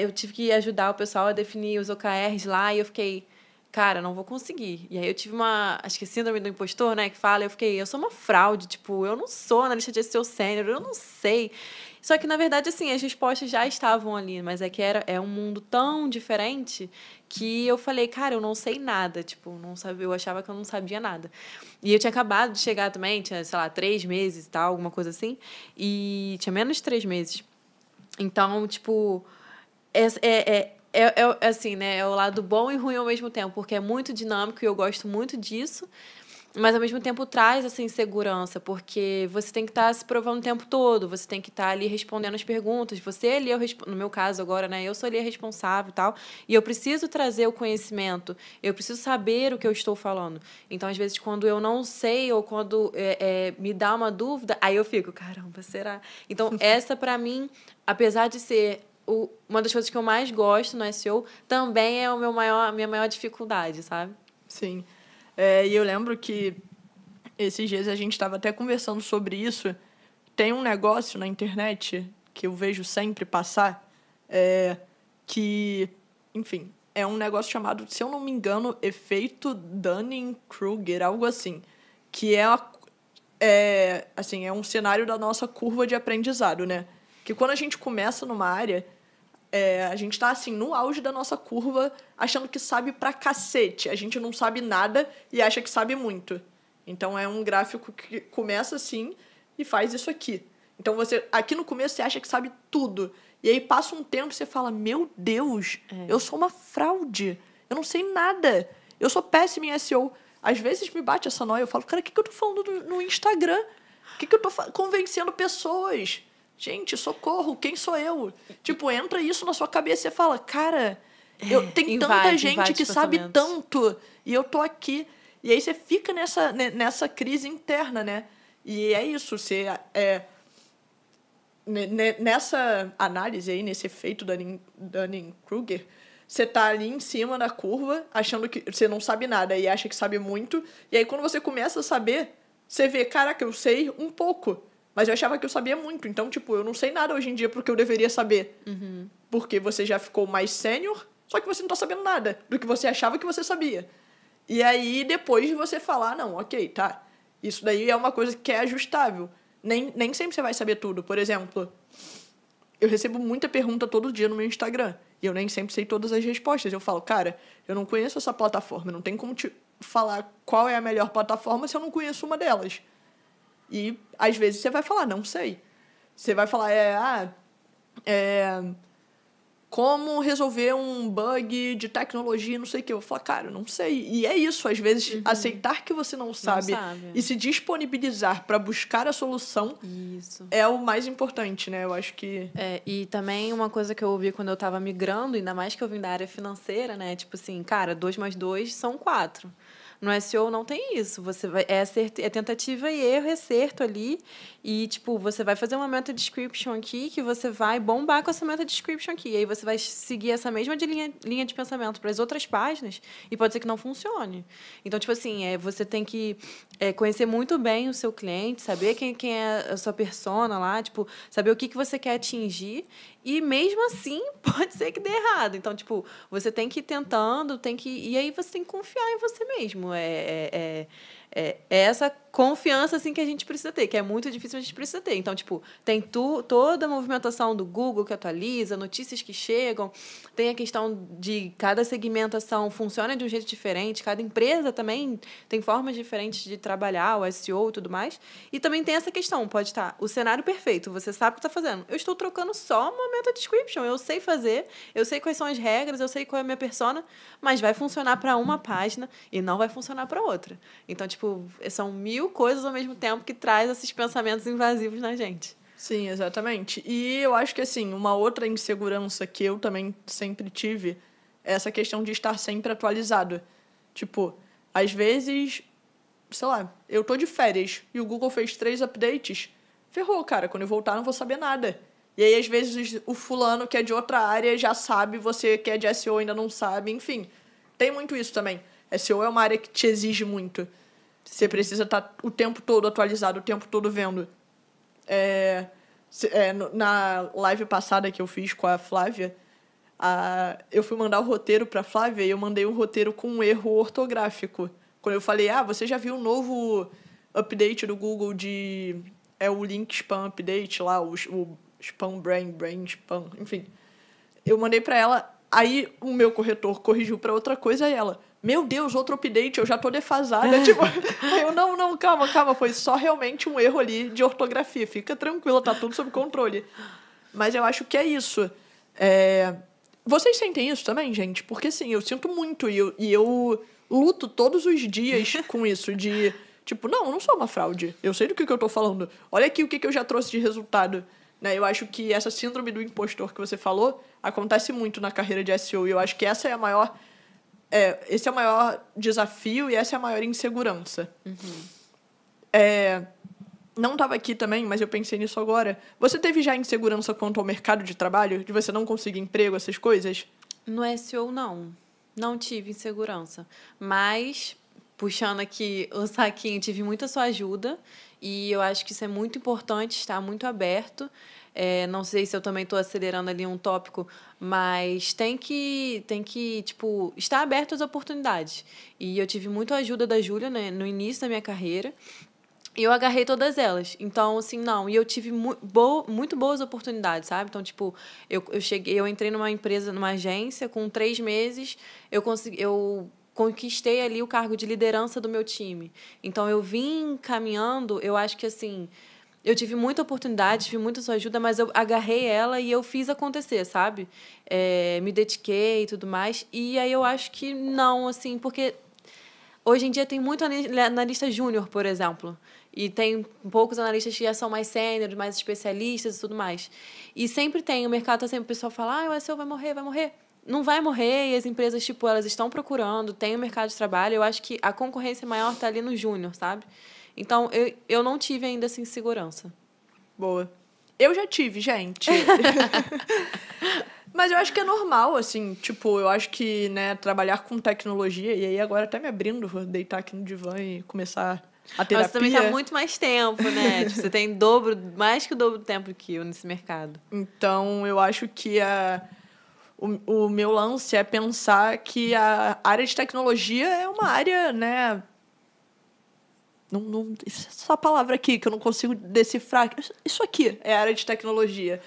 eu tive que ajudar o pessoal a definir os OKRs lá e eu fiquei, cara, não vou conseguir. E aí eu tive uma, acho que síndrome do impostor, né, que fala, eu fiquei, eu sou uma fraude, tipo, eu não sou analista de SEO sênior, eu não sei. Só que, na verdade, assim, as respostas já estavam ali, mas é que era, é um mundo tão diferente que eu falei, cara, eu não sei nada, tipo, não sabia, eu achava que eu não sabia nada. E eu tinha acabado de chegar também, tinha, sei lá, três meses e tal, alguma coisa assim, e tinha menos de três meses. Então, tipo, é, é, é, é, assim, né? É o lado bom e ruim ao mesmo tempo, porque é muito dinâmico e eu gosto muito disso mas ao mesmo tempo traz essa insegurança, porque você tem que estar tá se provando o tempo todo, você tem que estar tá ali respondendo as perguntas, você ali, é no meu caso agora, né, eu sou ali a responsável e tal, e eu preciso trazer o conhecimento, eu preciso saber o que eu estou falando. Então, às vezes, quando eu não sei ou quando é, é, me dá uma dúvida, aí eu fico, caramba, será? Então, [laughs] essa para mim, apesar de ser o, uma das coisas que eu mais gosto no SEO, também é o meu maior, a minha maior dificuldade, sabe? Sim. É, e eu lembro que esses dias a gente estava até conversando sobre isso. Tem um negócio na internet que eu vejo sempre passar, é, que, enfim, é um negócio chamado, se eu não me engano, efeito Dunning-Kruger, algo assim, que é, é, assim, é um cenário da nossa curva de aprendizado, né? Que quando a gente começa numa área, é, a gente tá assim, no auge da nossa curva, achando que sabe pra cacete. A gente não sabe nada e acha que sabe muito. Então é um gráfico que começa assim e faz isso aqui. Então você, aqui no começo você acha que sabe tudo. E aí passa um tempo e você fala: Meu Deus, é. eu sou uma fraude. Eu não sei nada. Eu sou péssima em SEO. Às vezes me bate essa noia. Eu falo: Cara, o que, que eu tô falando no, no Instagram? O que, que eu tô convencendo pessoas? Gente, socorro, quem sou eu? Tipo, entra isso na sua cabeça e fala, cara, eu, tem invade, tanta gente que sabe tanto e eu tô aqui. E aí você fica nessa, nessa crise interna, né? E é isso, você é, nessa análise aí, nesse efeito Dunning-Kruger, você tá ali em cima da curva, achando que você não sabe nada e acha que sabe muito. E aí, quando você começa a saber, você vê, caraca, eu sei um pouco. Mas eu achava que eu sabia muito. Então, tipo, eu não sei nada hoje em dia porque eu deveria saber. Uhum. Porque você já ficou mais sênior, só que você não tá sabendo nada do que você achava que você sabia. E aí, depois de você falar, não, ok, tá. Isso daí é uma coisa que é ajustável. Nem, nem sempre você vai saber tudo. Por exemplo, eu recebo muita pergunta todo dia no meu Instagram. E eu nem sempre sei todas as respostas. Eu falo, cara, eu não conheço essa plataforma. Não tem como te falar qual é a melhor plataforma se eu não conheço uma delas. E às vezes você vai falar, não sei. Você vai falar, é, ah, é, como resolver um bug de tecnologia, não sei o que. Eu falo, cara, não sei. E é isso, às vezes, uhum. aceitar que você não sabe, não sabe. e se disponibilizar para buscar a solução isso. é o mais importante, né? Eu acho que. É, e também uma coisa que eu ouvi quando eu estava migrando, ainda mais que eu vim da área financeira, né? Tipo assim, cara, dois mais dois são quatro. No SEO não tem isso. Você vai, é, é tentativa e erro, acerto ali. E, tipo, você vai fazer uma meta description aqui que você vai bombar com essa meta description aqui. E aí você vai seguir essa mesma de linha, linha de pensamento para as outras páginas e pode ser que não funcione. Então, tipo assim, é, você tem que é, conhecer muito bem o seu cliente, saber quem, quem é a sua persona lá, tipo, saber o que, que você quer atingir e mesmo assim, [laughs] pode ser que dê errado. Então, tipo, você tem que ir tentando, tem que. E aí você tem que confiar em você mesmo. É, é, é é, é, essa confiança assim que a gente precisa ter, que é muito difícil a gente precisa ter. Então, tipo, tem tu, toda a movimentação do Google que atualiza, notícias que chegam, tem a questão de cada segmentação funciona de um jeito diferente, cada empresa também tem formas diferentes de trabalhar, o SEO e tudo mais. E também tem essa questão, pode estar o cenário perfeito, você sabe o que está fazendo. Eu estou trocando só uma meta description, eu sei fazer, eu sei quais são as regras, eu sei qual é a minha persona, mas vai funcionar para uma página e não vai funcionar para outra. Então, tipo, tipo, são mil coisas ao mesmo tempo que traz esses pensamentos invasivos na gente. Sim, exatamente. E eu acho que, assim, uma outra insegurança que eu também sempre tive é essa questão de estar sempre atualizado. Tipo, às vezes, sei lá, eu tô de férias e o Google fez três updates. Ferrou, cara. Quando eu voltar, não vou saber nada. E aí, às vezes, o fulano que é de outra área já sabe, você que é de SEO ainda não sabe. Enfim, tem muito isso também. SEO é uma área que te exige muito. Você precisa estar tá o tempo todo atualizado, o tempo todo vendo. É, é, na live passada que eu fiz com a Flávia, a, eu fui mandar o roteiro para a Flávia e eu mandei um roteiro com um erro ortográfico. Quando eu falei, ah, você já viu o novo update do Google de. É o Link Spam Update lá, o, o Spam Brain, Brain Spam, enfim. Eu mandei para ela, aí o meu corretor corrigiu para outra coisa e ela meu Deus, outro update, eu já tô defasada. tipo, [laughs] eu, não, não, calma, calma, foi só realmente um erro ali de ortografia. Fica tranquila, tá tudo sob controle. Mas eu acho que é isso. É... Vocês sentem isso também, gente? Porque, sim, eu sinto muito e eu, e eu luto todos os dias [laughs] com isso, de... Tipo, não, eu não sou uma fraude. Eu sei do que, que eu tô falando. Olha aqui o que, que eu já trouxe de resultado. Né? Eu acho que essa síndrome do impostor que você falou acontece muito na carreira de SEO. E eu acho que essa é a maior é, esse é o maior desafio e essa é a maior insegurança. Uhum. É, não estava aqui também, mas eu pensei nisso agora. Você teve já insegurança quanto ao mercado de trabalho? De você não conseguir emprego, essas coisas? No SEO, não. Não tive insegurança. Mas, puxando aqui o saquinho, tive muita sua ajuda. E eu acho que isso é muito importante, estar muito aberto. É, não sei se eu também estou acelerando ali um tópico, mas tem que, tem que tipo, estar aberto às oportunidades. E eu tive muita ajuda da Júlia né, no início da minha carreira. E eu agarrei todas elas. Então, assim, não. E eu tive mu bo muito boas oportunidades, sabe? Então, tipo, eu, eu cheguei, eu entrei numa empresa, numa agência, com três meses, eu consegui. Eu conquistei ali o cargo de liderança do meu time. Então, eu vim caminhando, eu acho que assim eu tive muita oportunidade, tive muita sua ajuda, mas eu agarrei ela e eu fiz acontecer, sabe? É, me dediquei e tudo mais. E aí eu acho que não, assim, porque hoje em dia tem muito analista júnior, por exemplo. E tem poucos analistas que já são mais sêniores, mais especialistas e tudo mais. E sempre tem, o mercado tá sempre, o pessoal fala, ah, o SEO vai morrer, vai morrer. Não vai morrer e as empresas, tipo, elas estão procurando, tem o mercado de trabalho. Eu acho que a concorrência maior está ali no júnior, sabe? Então, eu, eu não tive ainda essa insegurança. Boa. Eu já tive, gente. [laughs] Mas eu acho que é normal, assim, tipo, eu acho que, né, trabalhar com tecnologia, e aí agora até me abrindo, vou deitar aqui no divã e começar a terapia. Mas você também tá muito mais tempo, né? [laughs] tipo, você tem dobro, mais que o dobro do tempo que eu nesse mercado. Então, eu acho que a, o, o meu lance é pensar que a área de tecnologia é uma área, né, não, não, essa palavra aqui que eu não consigo decifrar. Isso aqui é área de tecnologia.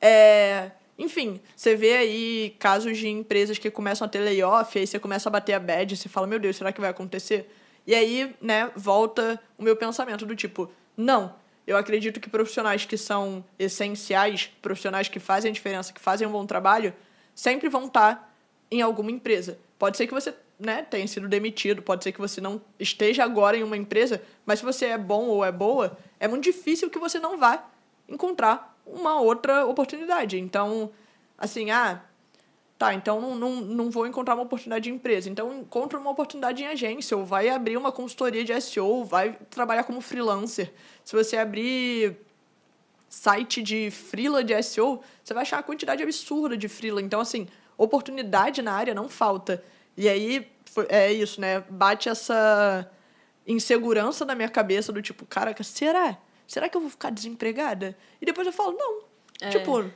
É, enfim, você vê aí casos de empresas que começam a ter layoff, aí você começa a bater a bad, você fala, meu Deus, será que vai acontecer? E aí, né, volta o meu pensamento do tipo, não, eu acredito que profissionais que são essenciais, profissionais que fazem a diferença, que fazem um bom trabalho, sempre vão estar em alguma empresa. Pode ser que você né, tenha sido demitido, pode ser que você não esteja agora em uma empresa, mas se você é bom ou é boa, é muito difícil que você não vá encontrar uma outra oportunidade. Então, assim, ah, tá, então não, não, não vou encontrar uma oportunidade de empresa. Então, encontra uma oportunidade em agência, ou vai abrir uma consultoria de SEO, vai trabalhar como freelancer. Se você abrir site de freela de SEO, você vai achar uma quantidade absurda de freela. Então, assim, oportunidade na área não falta. E aí, é isso, né? Bate essa insegurança na minha cabeça do tipo, caraca, será? Será que eu vou ficar desempregada? E depois eu falo, não. É. Tipo,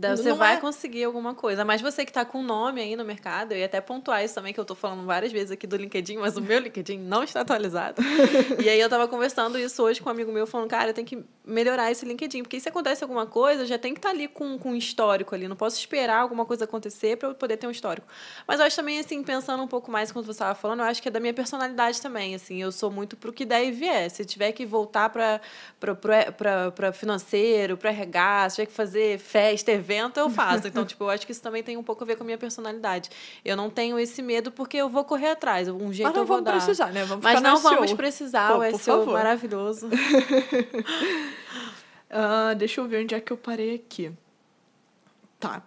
você não vai é... conseguir alguma coisa. Mas você que está com nome aí no mercado, eu ia até pontuar isso também, que eu estou falando várias vezes aqui do LinkedIn, mas o meu LinkedIn não está atualizado. [laughs] e aí eu estava conversando isso hoje com um amigo meu, falando, cara, eu tenho que melhorar esse LinkedIn, porque se acontece alguma coisa, já tem que estar tá ali com, com um histórico ali. Não posso esperar alguma coisa acontecer para eu poder ter um histórico. Mas eu acho também, assim, pensando um pouco mais quando você estava falando, eu acho que é da minha personalidade também, assim. Eu sou muito pro que der e vier. Se tiver que voltar para financeiro, para RH, se tiver que fazer festa, evento, eu faço. [laughs] Então, tipo, eu acho que isso também tem um pouco a ver com a minha personalidade. Eu não tenho esse medo porque eu vou correr atrás. Um jeito Mas não eu vou vamos dar. precisar, né? Vamos Mas não vamos SEO. precisar. Pô, o SEO maravilhoso. uh, [laughs] deixa eu ver onde é que eu parei aqui. Tá.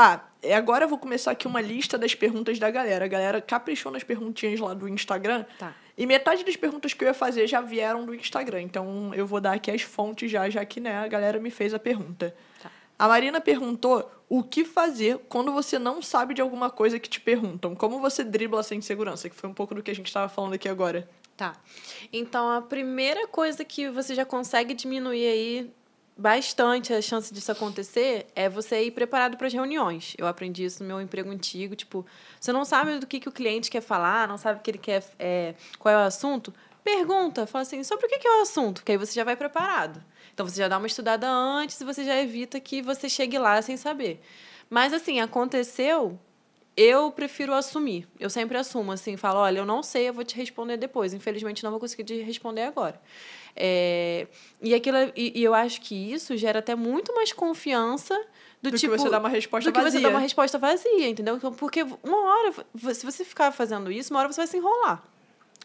Ah, agora eu vou começar aqui uma lista das perguntas da galera. A galera caprichou nas perguntinhas lá do Instagram. Tá. E metade das perguntas que eu ia fazer já vieram do Instagram. Então eu vou dar aqui as fontes já, já que né, a galera me fez a pergunta. Tá. A Marina perguntou o que fazer quando você não sabe de alguma coisa que te perguntam. Como você dribla essa insegurança, que foi um pouco do que a gente estava falando aqui agora. Tá. Então, a primeira coisa que você já consegue diminuir aí bastante a chance disso acontecer é você ir preparado para as reuniões. Eu aprendi isso no meu emprego antigo. Tipo, você não sabe do que, que o cliente quer falar, não sabe o que ele quer, é, qual é o assunto, pergunta, fala assim, sobre o que, que é o assunto, que aí você já vai preparado. Então você já dá uma estudada antes e você já evita que você chegue lá sem saber. Mas assim, aconteceu, eu prefiro assumir. Eu sempre assumo, assim, falo, olha, eu não sei, eu vou te responder depois. Infelizmente, não vou conseguir te responder agora. É, e, aquilo, e, e, eu acho que isso gera até muito mais confiança do, do tipo, que você dá uma resposta do que vazia. você dá uma resposta vazia, entendeu? Então, porque uma hora, se você ficar fazendo isso, uma hora você vai se enrolar.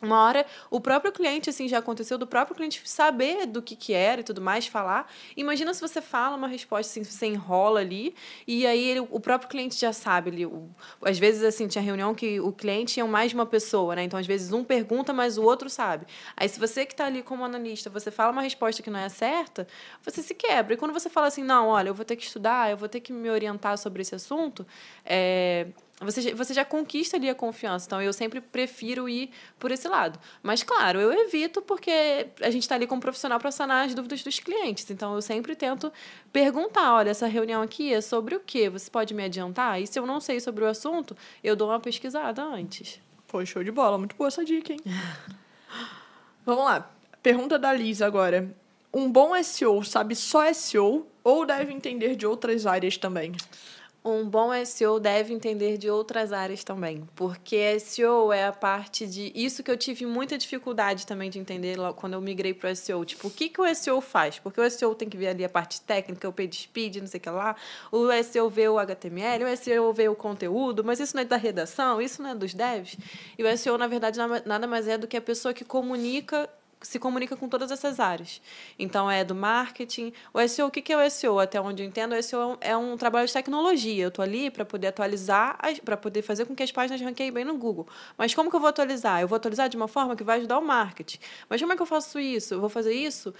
Uma hora, o próprio cliente, assim, já aconteceu, do próprio cliente saber do que, que era e tudo mais, falar. Imagina se você fala uma resposta, assim, você enrola ali, e aí ele, o próprio cliente já sabe ali. O, às vezes, assim, tinha reunião que o cliente tinha mais de uma pessoa, né? Então, às vezes, um pergunta, mas o outro sabe. Aí, se você que está ali como analista, você fala uma resposta que não é certa, você se quebra. E quando você fala assim, não, olha, eu vou ter que estudar, eu vou ter que me orientar sobre esse assunto, é, você, você já conquista ali a confiança. Então, eu sempre prefiro ir por esse lado. Mas, claro, eu evito porque a gente está ali como profissional para sanar as dúvidas dos clientes. Então, eu sempre tento perguntar: olha, essa reunião aqui é sobre o quê? Você pode me adiantar? E se eu não sei sobre o assunto, eu dou uma pesquisada antes. Pô, show de bola. Muito boa essa dica, hein? [laughs] Vamos lá. Pergunta da Liz agora. Um bom SEO sabe só SEO ou deve entender de outras áreas também? Um bom SEO deve entender de outras áreas também, porque SEO é a parte de isso que eu tive muita dificuldade também de entender quando eu migrei para o SEO, tipo, o que que o SEO faz? Porque o SEO tem que ver ali a parte técnica, o page speed, não sei o que lá, o SEO vê o HTML, o SEO vê o conteúdo, mas isso não é da redação, isso não é dos devs. E o SEO, na verdade, nada mais é do que a pessoa que comunica se comunica com todas essas áreas. Então, é do marketing. O SEO, o que é o SEO? Até onde eu entendo, o SEO é um trabalho de tecnologia. Eu estou ali para poder atualizar, para poder fazer com que as páginas ranqueiem bem no Google. Mas como que eu vou atualizar? Eu vou atualizar de uma forma que vai ajudar o marketing. Mas como é que eu faço isso? Eu vou fazer isso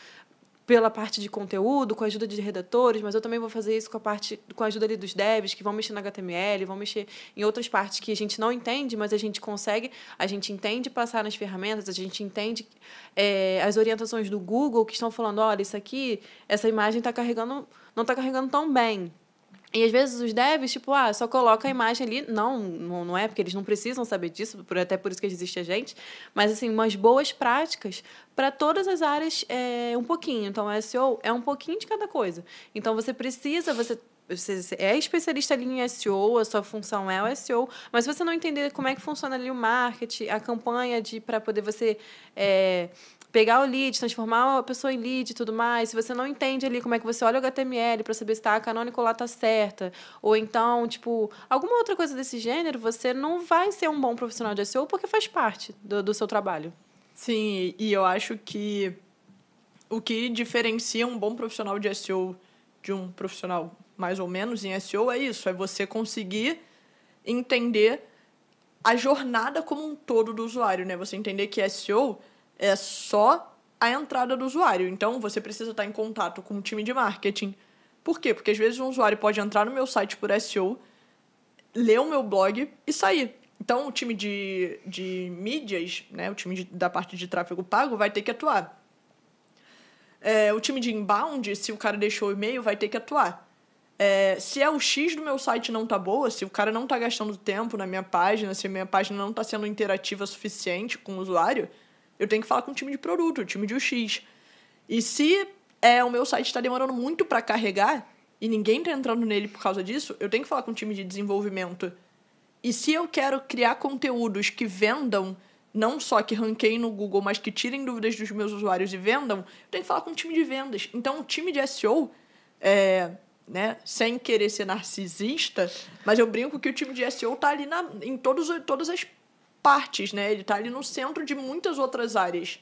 pela parte de conteúdo, com a ajuda de redatores, mas eu também vou fazer isso com a parte com a ajuda ali dos devs, que vão mexer no HTML, vão mexer em outras partes que a gente não entende, mas a gente consegue, a gente entende passar nas ferramentas, a gente entende é, as orientações do Google que estão falando, olha, isso aqui, essa imagem está carregando, não está carregando tão bem. E às vezes os devs, tipo, ah, só coloca a imagem ali. Não, não é, porque eles não precisam saber disso, até por isso que existe a gente. Mas, assim, umas boas práticas para todas as áreas é um pouquinho. Então, o SEO é um pouquinho de cada coisa. Então, você precisa, você você é especialista ali em SEO, a sua função é o SEO, mas se você não entender como é que funciona ali o marketing, a campanha de para poder você é, pegar o lead, transformar a pessoa em lead e tudo mais, se você não entende ali como é que você olha o HTML para saber se tá, a canônico lá tá certa, ou então, tipo, alguma outra coisa desse gênero, você não vai ser um bom profissional de SEO porque faz parte do, do seu trabalho. Sim, e eu acho que o que diferencia um bom profissional de SEO de um profissional mais ou menos em SEO é isso, é você conseguir entender a jornada como um todo do usuário, né? Você entender que SEO é só a entrada do usuário. Então, você precisa estar em contato com o time de marketing. Por quê? Porque às vezes um usuário pode entrar no meu site por SEO, ler o meu blog e sair. Então, o time de, de mídias, né, o time de, da parte de tráfego pago, vai ter que atuar. É, o time de inbound, se o cara deixou o e-mail, vai ter que atuar. É, se é o X do meu site não tá boa, se o cara não tá gastando tempo na minha página, se a minha página não tá sendo interativa suficiente com o usuário, eu tenho que falar com o time de produto, o time de UX. E se é, o meu site está demorando muito para carregar e ninguém está entrando nele por causa disso, eu tenho que falar com o time de desenvolvimento. E se eu quero criar conteúdos que vendam, não só que ranqueiem no Google, mas que tirem dúvidas dos meus usuários e vendam, eu tenho que falar com o time de vendas. Então, o time de SEO, é, né, sem querer ser narcisista, mas eu brinco que o time de SEO está ali na, em todos, todas as partes, né? Ele está ali no centro de muitas outras áreas.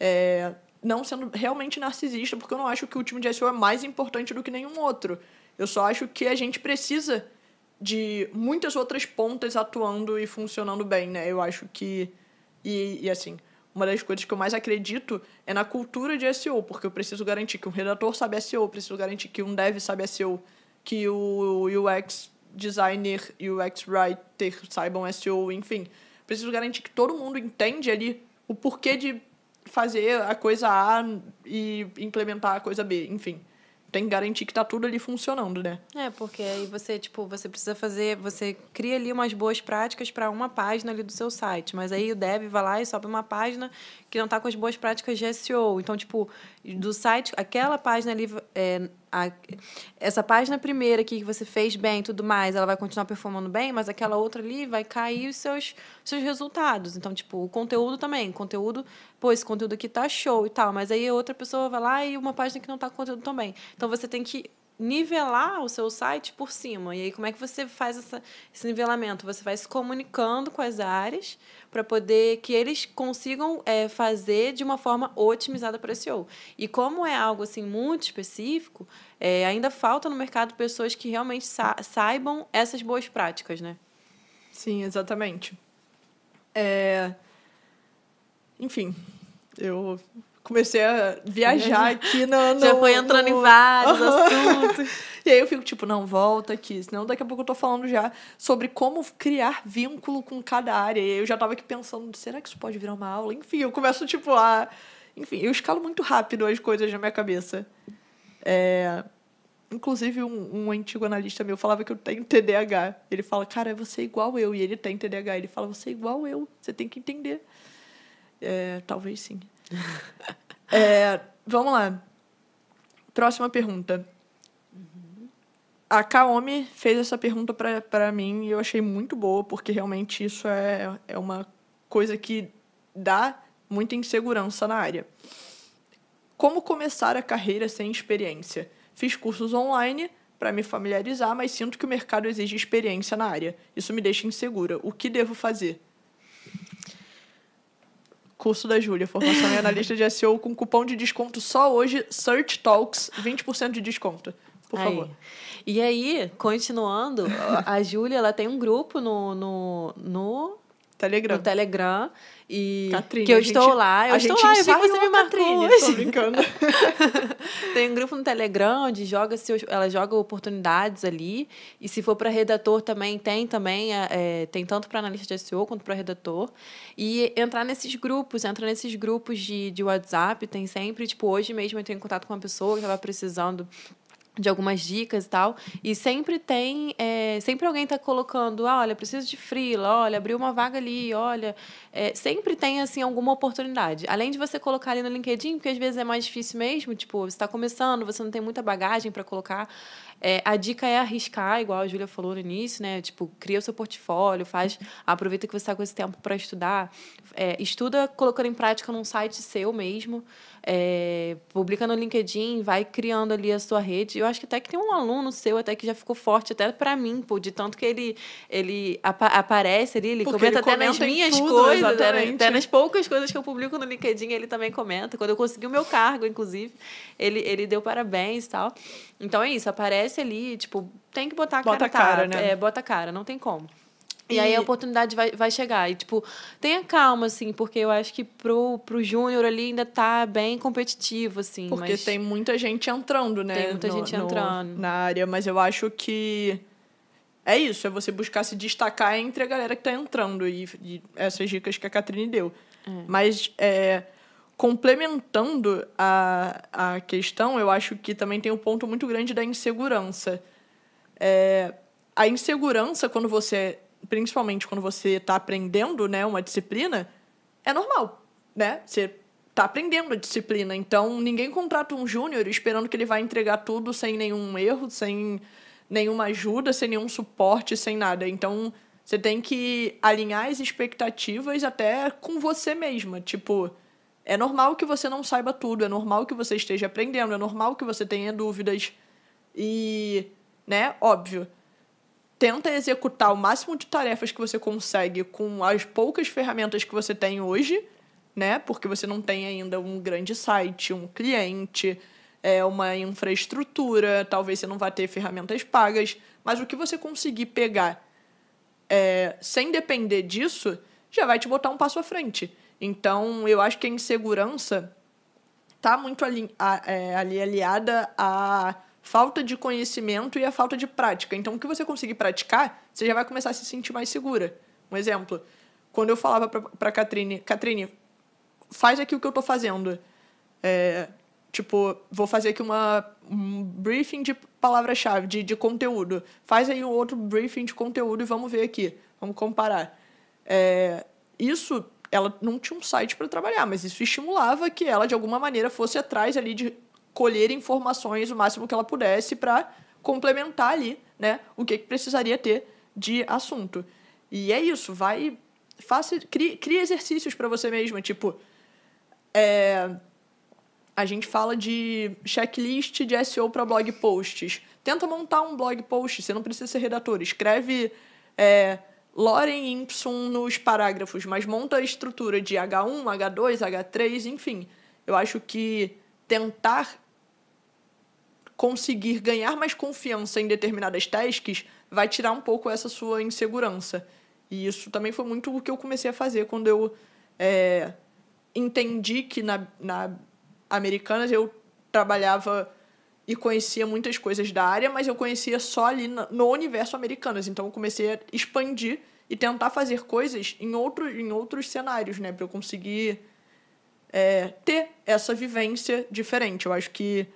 É, não sendo realmente narcisista, porque eu não acho que o time de SEO é mais importante do que nenhum outro. Eu só acho que a gente precisa de muitas outras pontas atuando e funcionando bem, né? Eu acho que. E, e assim, uma das coisas que eu mais acredito é na cultura de SEO, porque eu preciso garantir que um redator sabe SEO, preciso garantir que um dev sabe SEO, que o UX designer e o UX writer saibam SEO, enfim preciso garantir que todo mundo entende ali o porquê de fazer a coisa A e implementar a coisa B, enfim. Tem que garantir que tá tudo ali funcionando, né? É, porque aí você, tipo, você precisa fazer, você cria ali umas boas práticas para uma página ali do seu site, mas aí o dev vai lá e sobe uma página que não tá com as boas práticas de SEO. Então, tipo, do site, aquela página ali é, a, essa página primeira aqui que você fez bem e tudo mais, ela vai continuar performando bem, mas aquela outra ali vai cair os seus, seus resultados. Então, tipo, o conteúdo também. Conteúdo, pô, esse conteúdo aqui tá show e tal, mas aí outra pessoa vai lá e uma página que não tá com conteúdo também. Então, você tem que nivelar o seu site por cima. E aí, como é que você faz essa, esse nivelamento? Você vai se comunicando com as áreas para poder que eles consigam é, fazer de uma forma otimizada para SEO. E como é algo assim muito específico, é, ainda falta no mercado pessoas que realmente sa saibam essas boas práticas, né? Sim, exatamente. É... Enfim, eu comecei a viajar aqui no, [laughs] no Já foi entrando no... em vários [laughs] assuntos. e aí eu fico tipo, não, volta aqui, senão daqui a pouco eu tô falando já sobre como criar vínculo com cada área. E aí eu já tava aqui pensando, será que isso pode virar uma aula? Enfim, eu começo tipo a... Enfim, eu escalo muito rápido as coisas na minha cabeça. É... Inclusive, um, um antigo analista meu falava que eu tenho TDAH. Ele fala, cara, você é igual eu. E ele tem TDAH. Ele fala, você é igual eu. Você tem que entender. É, talvez sim. [laughs] é, vamos lá. Próxima pergunta. A Kaomi fez essa pergunta para mim e eu achei muito boa, porque realmente isso é, é uma coisa que dá muita insegurança na área. Como começar a carreira sem experiência? Fiz cursos online para me familiarizar, mas sinto que o mercado exige experiência na área. Isso me deixa insegura. O que devo fazer? Curso da Júlia, formação em analista de SEO com cupom de desconto só hoje, Search Talks, 20% de desconto. Por aí. favor. E aí, continuando, a Júlia ela tem um grupo no, no, no Telegram. no Telegram. E Catrine, que eu a gente- estou lá. Eu estou lá, eu vi que você me marcou Catrine, brincando. [laughs] Tem um grupo no Telegram onde joga seus, ela joga oportunidades ali. E se for para redator também tem também é, é, tem tanto para analista de SEO quanto para redator. E entrar nesses grupos, entra nesses grupos de, de WhatsApp, tem sempre, tipo, hoje mesmo eu entrei em contato com uma pessoa que estava precisando de algumas dicas e tal. E sempre tem, é, sempre alguém está colocando, ah, olha, preciso de freela, olha, abriu uma vaga ali, olha. É, sempre tem, assim, alguma oportunidade. Além de você colocar ali no LinkedIn, porque às vezes é mais difícil mesmo, tipo, você está começando, você não tem muita bagagem para colocar. É, a dica é arriscar, igual a Júlia falou no início, né? Tipo, cria o seu portfólio, faz, aproveita que você está com esse tempo para estudar. É, estuda colocando em prática num site seu mesmo. É, publica no LinkedIn, vai criando ali a sua rede. Eu acho que até que tem um aluno seu até que já ficou forte até para mim, pô, de tanto que ele ele apa aparece ali, ele Porque comenta ele até nas comenta minhas tudo, coisas, até, exatamente. até nas poucas coisas que eu publico no LinkedIn, ele também comenta. Quando eu consegui o meu cargo, inclusive, ele ele deu parabéns e tal. Então é isso, aparece ali, tipo, tem que botar a cara, Bota a a tapa. cara, né? É, bota a cara, não tem como. E, E- aí a oportunidade vai, vai chegar. E, tipo, tenha calma, assim, porque eu acho que pro, pro júnior ali ainda tá bem competitivo, assim. Porque mas... tem muita gente entrando, né? Tem muita gente entrando. Na área, mas eu acho que é isso, é você buscar se destacar entre a galera que tá entrando e, e essas dicas que a Catrine deu. Mas é, complementando a, a questão, eu acho que também tem um ponto muito grande da insegurança. É, a insegurança, quando você, principalmente quando você está aprendendo né, uma disciplina, é normal, né? Você está aprendendo a disciplina, então ninguém contrata um júnior esperando que ele vai entregar tudo sem nenhum erro, sem nenhuma ajuda, sem nenhum suporte, sem nada. Então, você tem que alinhar as expectativas até com você mesma. Tipo, é normal que você não saiba tudo, é normal que você esteja aprendendo, é normal que você tenha dúvidas. E, né, óbvio, tenta executar o máximo de tarefas que você consegue com as poucas ferramentas que você tem hoje, né? Porque você não tem ainda um grande site, um cliente, é, uma infraestrutura, talvez você não vá ter ferramentas pagas, mas o que você conseguir pegar é, sem depender disso, já vai te botar um passo à frente. Então, eu acho que a insegurança está muito ali, a- é, ali aliada à falta de conhecimento e à falta de prática. Então, o que você conseguir praticar, você já vai começar a se sentir mais segura. Um exemplo, quando eu falava para a Catrine, Catrine, faz aqui o que eu estou fazendo. É, tipo, vou fazer aqui uma, um briefing de palavra-chave, de, de conteúdo. Faz aí um outro briefing de conteúdo e vamos ver aqui. Vamos comparar. É, isso, ela não tinha um site para trabalhar, mas isso estimulava que ela, de alguma maneira, fosse atrás ali de colher informações o máximo que ela pudesse para complementar ali, né, o que, que precisaria ter de assunto. E é isso, vai, faça, crie, crie exercícios para você mesma, tipo, é, a gente fala de checklist de SEO para blog posts. Tenta montar um blog post, você não precisa ser redator. Escreve é, Ipsum nos parágrafos, mas monta a estrutura de H1, H2, H3, enfim. Eu acho que tentar conseguir ganhar mais confiança em determinadas tasks vai tirar um pouco essa sua insegurança. E isso também foi muito o que eu comecei a fazer quando eu é, entendi que na, na Americanas eu trabalhava e conhecia muitas coisas da área, mas eu conhecia só ali no universo Americanas. Então eu comecei a expandir e tentar fazer coisas em, outro, em outros cenários, né? Para eu conseguir é, ter essa vivência diferente. Eu acho que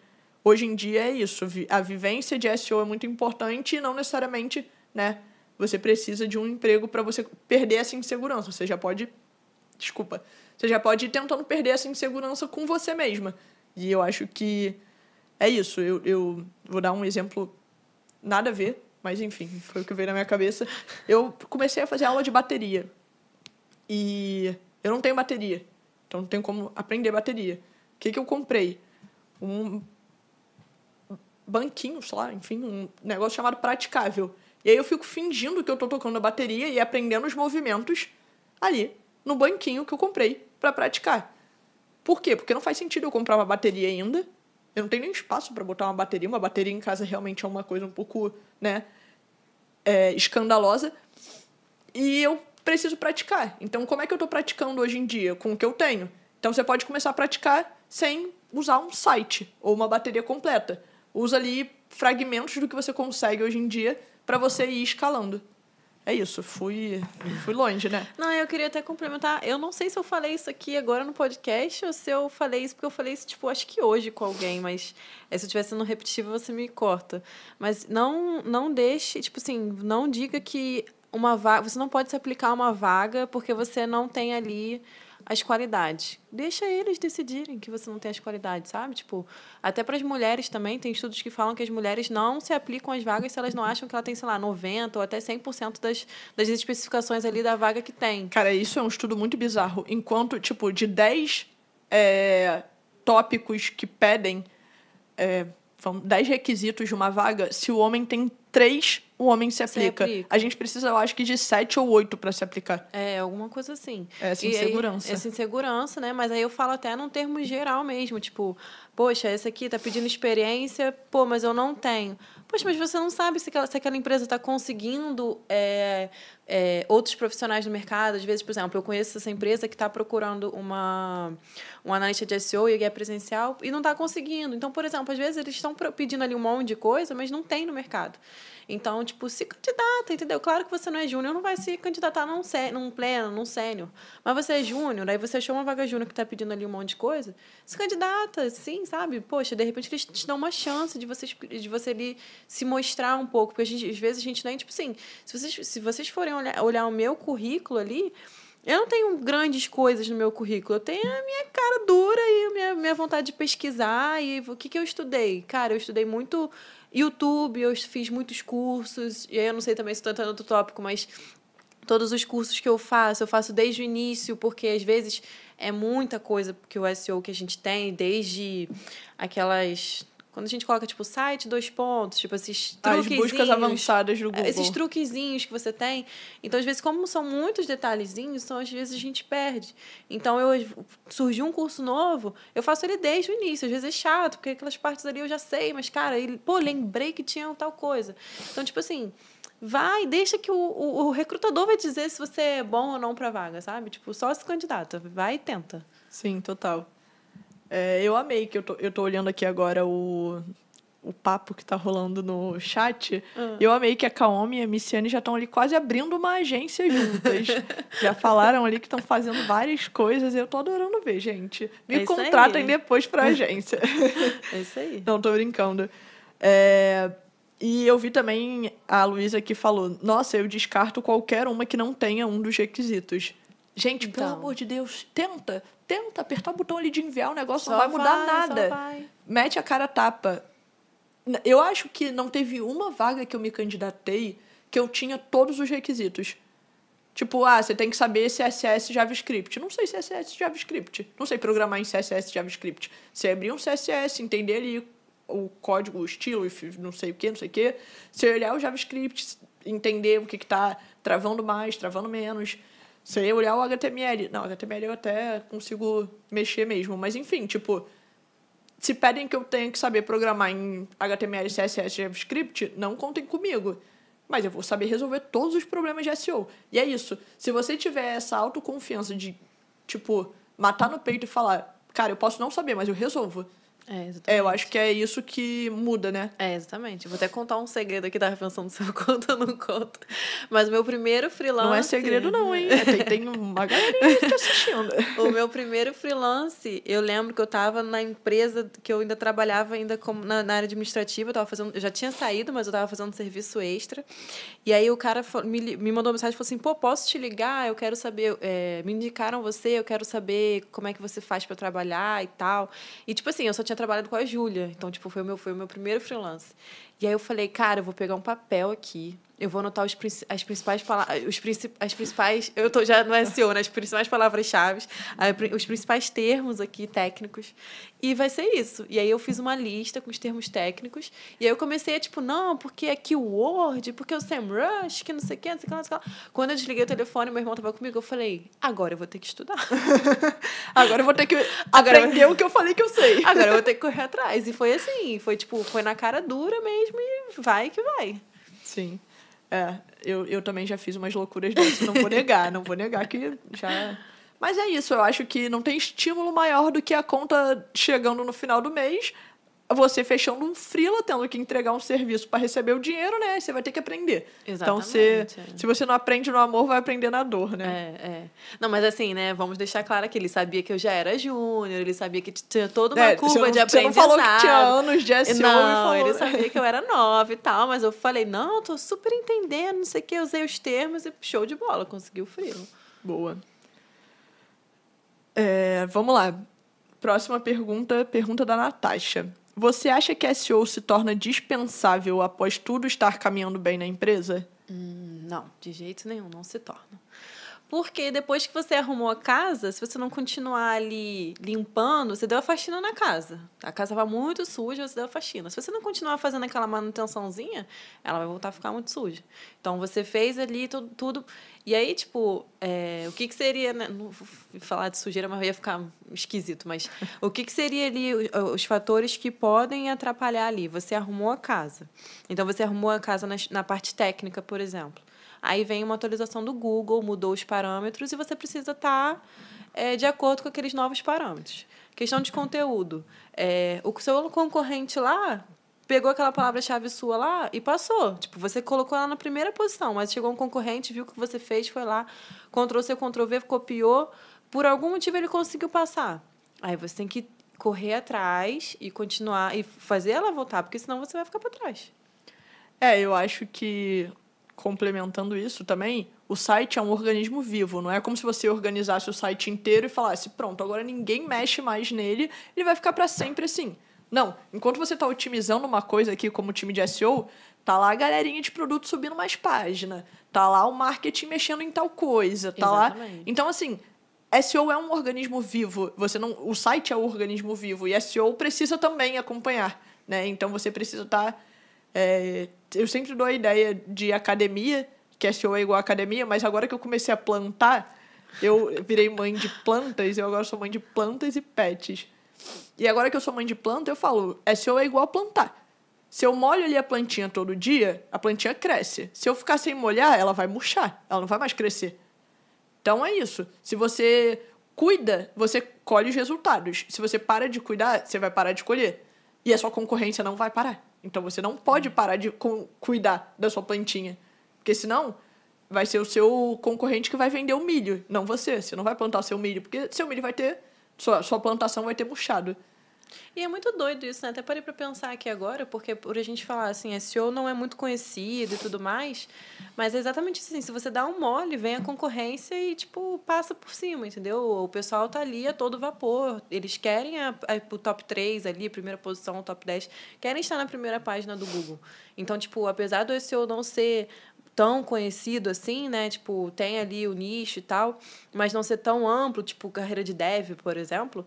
hoje em dia é isso. A vivência de SEO é muito importante e não necessariamente, né? Você precisa de um emprego para você perder essa insegurança. Você já pode. Desculpa. Você já pode ir tentando perder essa insegurança com você mesma. E eu acho que é isso. Eu, eu vou dar um exemplo nada a ver, mas enfim, foi o que veio na minha cabeça. Eu comecei a fazer aula de bateria. E eu não tenho bateria. Então não tenho como aprender bateria. O que, que eu comprei? Um banquinho, sei lá, enfim, um negócio chamado praticável. E aí eu fico fingindo que eu tô tocando a bateria e aprendendo os movimentos ali no banquinho que eu comprei para praticar. Por quê? Porque não faz sentido eu comprar uma bateria ainda. Eu não tenho nem espaço para botar uma bateria. Uma bateria em casa realmente é uma coisa um pouco, né, é, escandalosa. E eu preciso praticar. Então, como é que eu estou praticando hoje em dia? Com o que eu tenho. Então, você pode começar a praticar sem usar um site ou uma bateria completa. Usa ali fragmentos do que você consegue hoje em dia para você ir escalando. É isso, fui, fui longe, né? Não, eu queria até complementar. Eu não sei se eu falei isso aqui agora no podcast ou se eu falei isso porque eu falei isso, tipo, acho que hoje com alguém, mas se eu estiver sendo repetitivo, você me corta. Mas não, não deixe, tipo assim, não diga que uma vaga. Você não pode se aplicar uma vaga porque você não tem ali as qualidades. Deixa eles decidirem que você não tem as qualidades, sabe? Tipo, até para as mulheres também, tem estudos que falam que as mulheres não se aplicam às vagas se elas não acham que ela tem, sei lá, 90% ou até 100% das, das especificações ali da vaga que tem. Cara, isso é um estudo muito bizarro. Enquanto, tipo, de 10 é, tópicos que pedem é, 10 requisitos de uma vaga, se o homem tem três, o homem se aplica. se aplica. A gente precisa, eu acho que de sete ou oito para se aplicar. É, alguma coisa assim. Essa insegurança. Aí, essa insegurança, né? Mas aí eu falo até num termo geral mesmo, tipo, poxa, esse aqui tá pedindo experiência, pô, mas eu não tenho. Poxa, mas você não sabe se aquela, se aquela empresa está conseguindo é, é, outros profissionais no mercado. Às vezes, por exemplo, eu conheço essa empresa que está procurando uma, um analista de SEO e é presencial e não está conseguindo. Então, por exemplo, às vezes eles estão pedindo ali um monte de coisa, mas não tem no mercado. Então, tipo, se candidata, entendeu? Claro que você não é júnior, não vai se candidatar num, num pleno, num sênior. Mas você é júnior, aí você achou uma vaga júnior que está pedindo ali um monte de coisa, se candidata, sim, sabe? Poxa, de repente eles te dão uma chance de você, de você ali se mostrar um pouco. Porque gente, às vezes a gente nem, tipo assim, se vocês, se vocês forem olhar, olhar o meu currículo ali, eu não tenho grandes coisas no meu currículo. Eu tenho a minha cara dura e a minha, minha vontade de pesquisar. E o que, que eu estudei? Cara, eu estudei muito YouTube, eu fiz muitos cursos, e aí eu não sei também se estou entrando outro tópico, mas todos os cursos que eu faço, eu faço desde o início, porque às vezes é muita coisa que o SEO que a gente tem, desde aquelas quando a gente coloca, tipo, site, dois pontos, tipo, esses truquezinhos. As buscas avançadas do Google. Esses truquezinhos que você tem. Então, às vezes, como são muitos detalhezinhos, então, às vezes, a gente perde. Então, eu surgiu um curso novo, eu faço ele desde o início. Às vezes é chato, porque aquelas partes ali eu já sei, mas, cara, ele, pô, lembrei que tinha tal coisa. Então, tipo assim, vai, deixa que o, o, o recrutador vai dizer se você é bom ou não para vaga, sabe? Tipo, só se candidata, vai e tenta. Sim, total. É, eu amei que eu tô, eu tô olhando aqui agora o, o papo que tá rolando no chat. Uhum. Eu amei que a Kaomi e a Missiane já estão ali quase abrindo uma agência juntas. [laughs] já falaram ali que estão fazendo várias coisas e eu tô adorando ver, gente. Me é contratem aí. depois pra [laughs] agência. É isso aí. Não, tô brincando. É... E eu vi também a Luísa que falou: Nossa, eu descarto qualquer uma que não tenha um dos requisitos. Gente, então. pelo amor de Deus, tenta tenta apertar o botão ali de enviar, o negócio só não vai mudar vai, nada. Mete a cara tapa. Eu acho que não teve uma vaga que eu me candidatei que eu tinha todos os requisitos. Tipo, ah, você tem que saber CSS JavaScript. Não sei CSS JavaScript. Não sei programar em CSS JavaScript. Você abrir um CSS, entender ali o código, o estilo, não sei o que, não sei o que. Você olhar o JavaScript, entender o que está travando mais, travando menos. Se eu olhar o HTML, não, HTML eu até consigo mexer mesmo, mas enfim, tipo, se pedem que eu tenha que saber programar em HTML, CSS, JavaScript, não contem comigo. Mas eu vou saber resolver todos os problemas de SEO. E é isso. Se você tiver essa autoconfiança de, tipo, matar no peito e falar, cara, eu posso não saber, mas eu resolvo. É. É, eu acho que é isso que muda, né? É, exatamente. Vou até contar um segredo aqui, tava pensando se eu [laughs] conto ou não conto. Mas o meu primeiro freelance... Não é segredo não, hein? É, tem, tem uma galerinha te assistindo. [laughs] o meu primeiro freelance, eu lembro que eu tava na empresa que eu ainda trabalhava ainda como na, na área administrativa, eu tava fazendo... Eu já tinha saído, mas eu tava fazendo serviço extra. E aí o cara me, me mandou uma mensagem e falou assim, pô, posso te ligar? Eu quero saber... É, me indicaram você, eu quero saber como é que você faz para trabalhar e tal. E tipo assim, eu só tinha tinha trabalhado com a Júlia. Então, tipo, foi o meu, foi o meu primeiro freelance. E aí eu falei, cara, eu vou pegar um papel aqui, eu vou anotar os, as principais palavras, os as principais, eu tô já no SEO, né, as principais palavras-chave, os principais termos aqui técnicos, e vai ser isso. E aí eu fiz uma lista com os termos técnicos, e aí eu comecei a tipo, não, porque é keyword, porque é o SEMrush, que não sei o que, não sei o que, não sei o que. Quando eu desliguei o telefone, meu irmão tava comigo, eu falei, agora eu vou ter que estudar. [laughs] agora eu vou ter que agora aprender eu... o que eu falei que eu sei. Agora eu vou ter que correr atrás. E foi assim, foi tipo, foi na cara dura mesmo e vai que vai. Sim. É, eu, eu também já fiz umas loucuras dessas, não vou negar, não vou negar que já. Mas é isso, eu acho que não tem estímulo maior do que a conta chegando no final do mês, você fechando um freela, tendo que entregar um serviço para receber o dinheiro, né? Você vai ter que aprender. Exatamente. Então, você, é. se você não aprende no amor, vai aprender na dor, né? É, é. Não, mas assim, né? Vamos deixar claro que ele sabia que eu já era júnior, ele sabia que tinha toda uma É, curva você não, de você aprendizado. não falou que tinha anos de SEO Não, falou... ele sabia que eu era nova e tal, mas eu falei, não, tô super entendendo, não sei o que, usei os termos e show de bola, consegui o freela. Boa. É, vamos lá. Próxima pergunta, pergunta da Natasha. Você acha que SEO se torna dispensável após tudo estar caminhando bem na empresa? Hum, Não, de jeito nenhum, não se torna. Porque depois que você arrumou a casa, se você não continuar ali limpando, você deu a faxina na casa. A casa vai muito suja, você deu a faxina. Se você não continuar fazendo aquela manutençãozinha, ela vai voltar a ficar muito suja. Então você fez ali tudo. tudo e aí, tipo, é, o que, que seria. Né? Não vou falar de sujeira, mas ia ficar esquisito. Mas o que, que seria ali o- os fatores que podem atrapalhar ali? Você arrumou a casa. Então você arrumou a casa na, na parte técnica, por exemplo. Aí vem uma atualização do Google, mudou os parâmetros e você precisa estar de acordo com aqueles novos parâmetros. Questão de conteúdo. É, o seu concorrente lá pegou aquela palavra-chave sua lá e passou. Tipo, você colocou ela na primeira posição, mas chegou um concorrente, viu o que você fez, foi lá, Ctrl-C, Ctrl-V, copiou. Por algum motivo ele conseguiu passar. Aí você tem que correr atrás e continuar e fazer ela voltar, porque senão você vai ficar para trás. É, eu acho que, complementando isso também, o site é um organismo vivo. Não é como se você organizasse o site inteiro e falasse, pronto, agora ninguém mexe mais nele, ele vai ficar para sempre assim. Não, enquanto você está otimizando uma coisa aqui como time de SEO, tá lá a galerinha de produto subindo mais página, tá lá o marketing mexendo em tal coisa, tá lá. Exatamente. Então assim, SEO é um organismo vivo. Você não, o site é um organismo vivo e SEO precisa também acompanhar, né? Então você precisa estar é, eu sempre dou a ideia de academia, que SEO é igual academia, mas agora que eu comecei a plantar, eu virei mãe de plantas, eu agora sou mãe de plantas e pets. E agora que eu sou mãe de planta, eu falo, SEO é igual plantar. Se eu molho ali a plantinha todo dia, a plantinha cresce. Se eu ficar sem molhar, ela vai murchar, ela não vai mais crescer. Então é isso. Se você cuida, você colhe os resultados. Se você para de cuidar, você vai parar de colher. E a sua concorrência não vai parar. Então você não pode parar de cu- cuidar da sua plantinha. Porque senão vai ser o seu concorrente que vai vender o milho, não você. Você não vai plantar seu milho, porque seu milho vai ter. Sua, sua plantação vai ter murchado. E é muito doido isso, né? Até parei pra pensar aqui agora, porque por a gente falar assim, SEO não é muito conhecido e tudo mais, mas é exatamente assim, se você dá um mole, vem a concorrência e, tipo, passa por cima, entendeu? O pessoal tá ali a todo vapor, eles querem a, a- o top 3 ali, primeira posição, top 10, querem estar na primeira página do Google. Então, tipo, apesar do SEO não ser tão conhecido assim, né? Tipo, tem ali o nicho e tal, mas não ser tão amplo, tipo carreira de dev, por exemplo.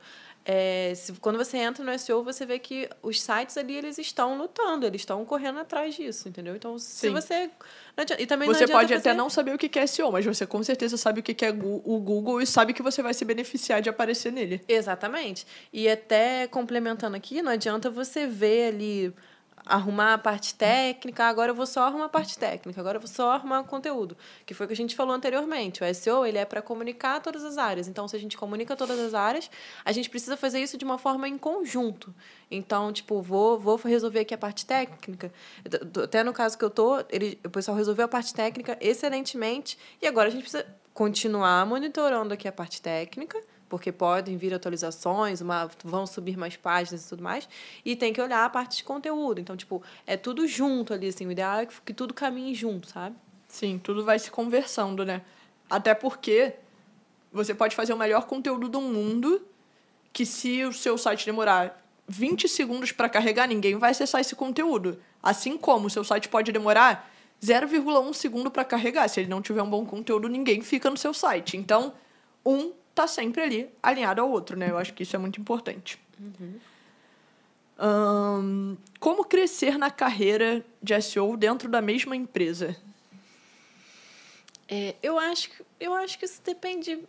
É, se, quando você entra no SEO, você vê que os sites ali eles estão lutando, eles estão correndo atrás disso, entendeu? Então, se Sim. você. adianta- e também Você pode até não saber o que é SEO, mas você com certeza sabe o que é o Google e sabe que você vai se beneficiar de aparecer nele. Exatamente. E até complementando aqui, não adianta você ver ali arrumar a parte técnica, agora eu vou só arrumar a parte técnica, agora eu vou só arrumar o conteúdo, que foi o que a gente falou anteriormente. O SEO, ele é para comunicar todas as áreas. Então, se a gente comunica todas as áreas, a gente precisa fazer isso de uma forma em conjunto. Então, tipo, vou, vou resolver aqui a parte técnica. Até no caso que eu tô, ele, o pessoal resolveu a parte técnica excelentemente, e agora a gente precisa continuar monitorando aqui a parte técnica, porque podem vir atualizações, uma, vão subir mais páginas e tudo mais, e tem que olhar a parte de conteúdo. Então, tipo, é tudo junto ali, assim, o ideal é que, que tudo caminhe junto, sabe? Sim, tudo vai se conversando, né? Até porque você pode fazer o melhor conteúdo do mundo, que se o seu site demorar 20 segundos para carregar, ninguém vai acessar esse conteúdo. Assim como o seu site pode demorar 0,1 segundo para carregar. Se ele não tiver um bom conteúdo, ninguém fica no seu site. Então, um tá sempre ali alinhado ao outro, né? Eu acho que isso é muito importante. Ahn, como crescer na carreira de SEO dentro da mesma empresa? É, eu, acho, que- eu acho que isso depende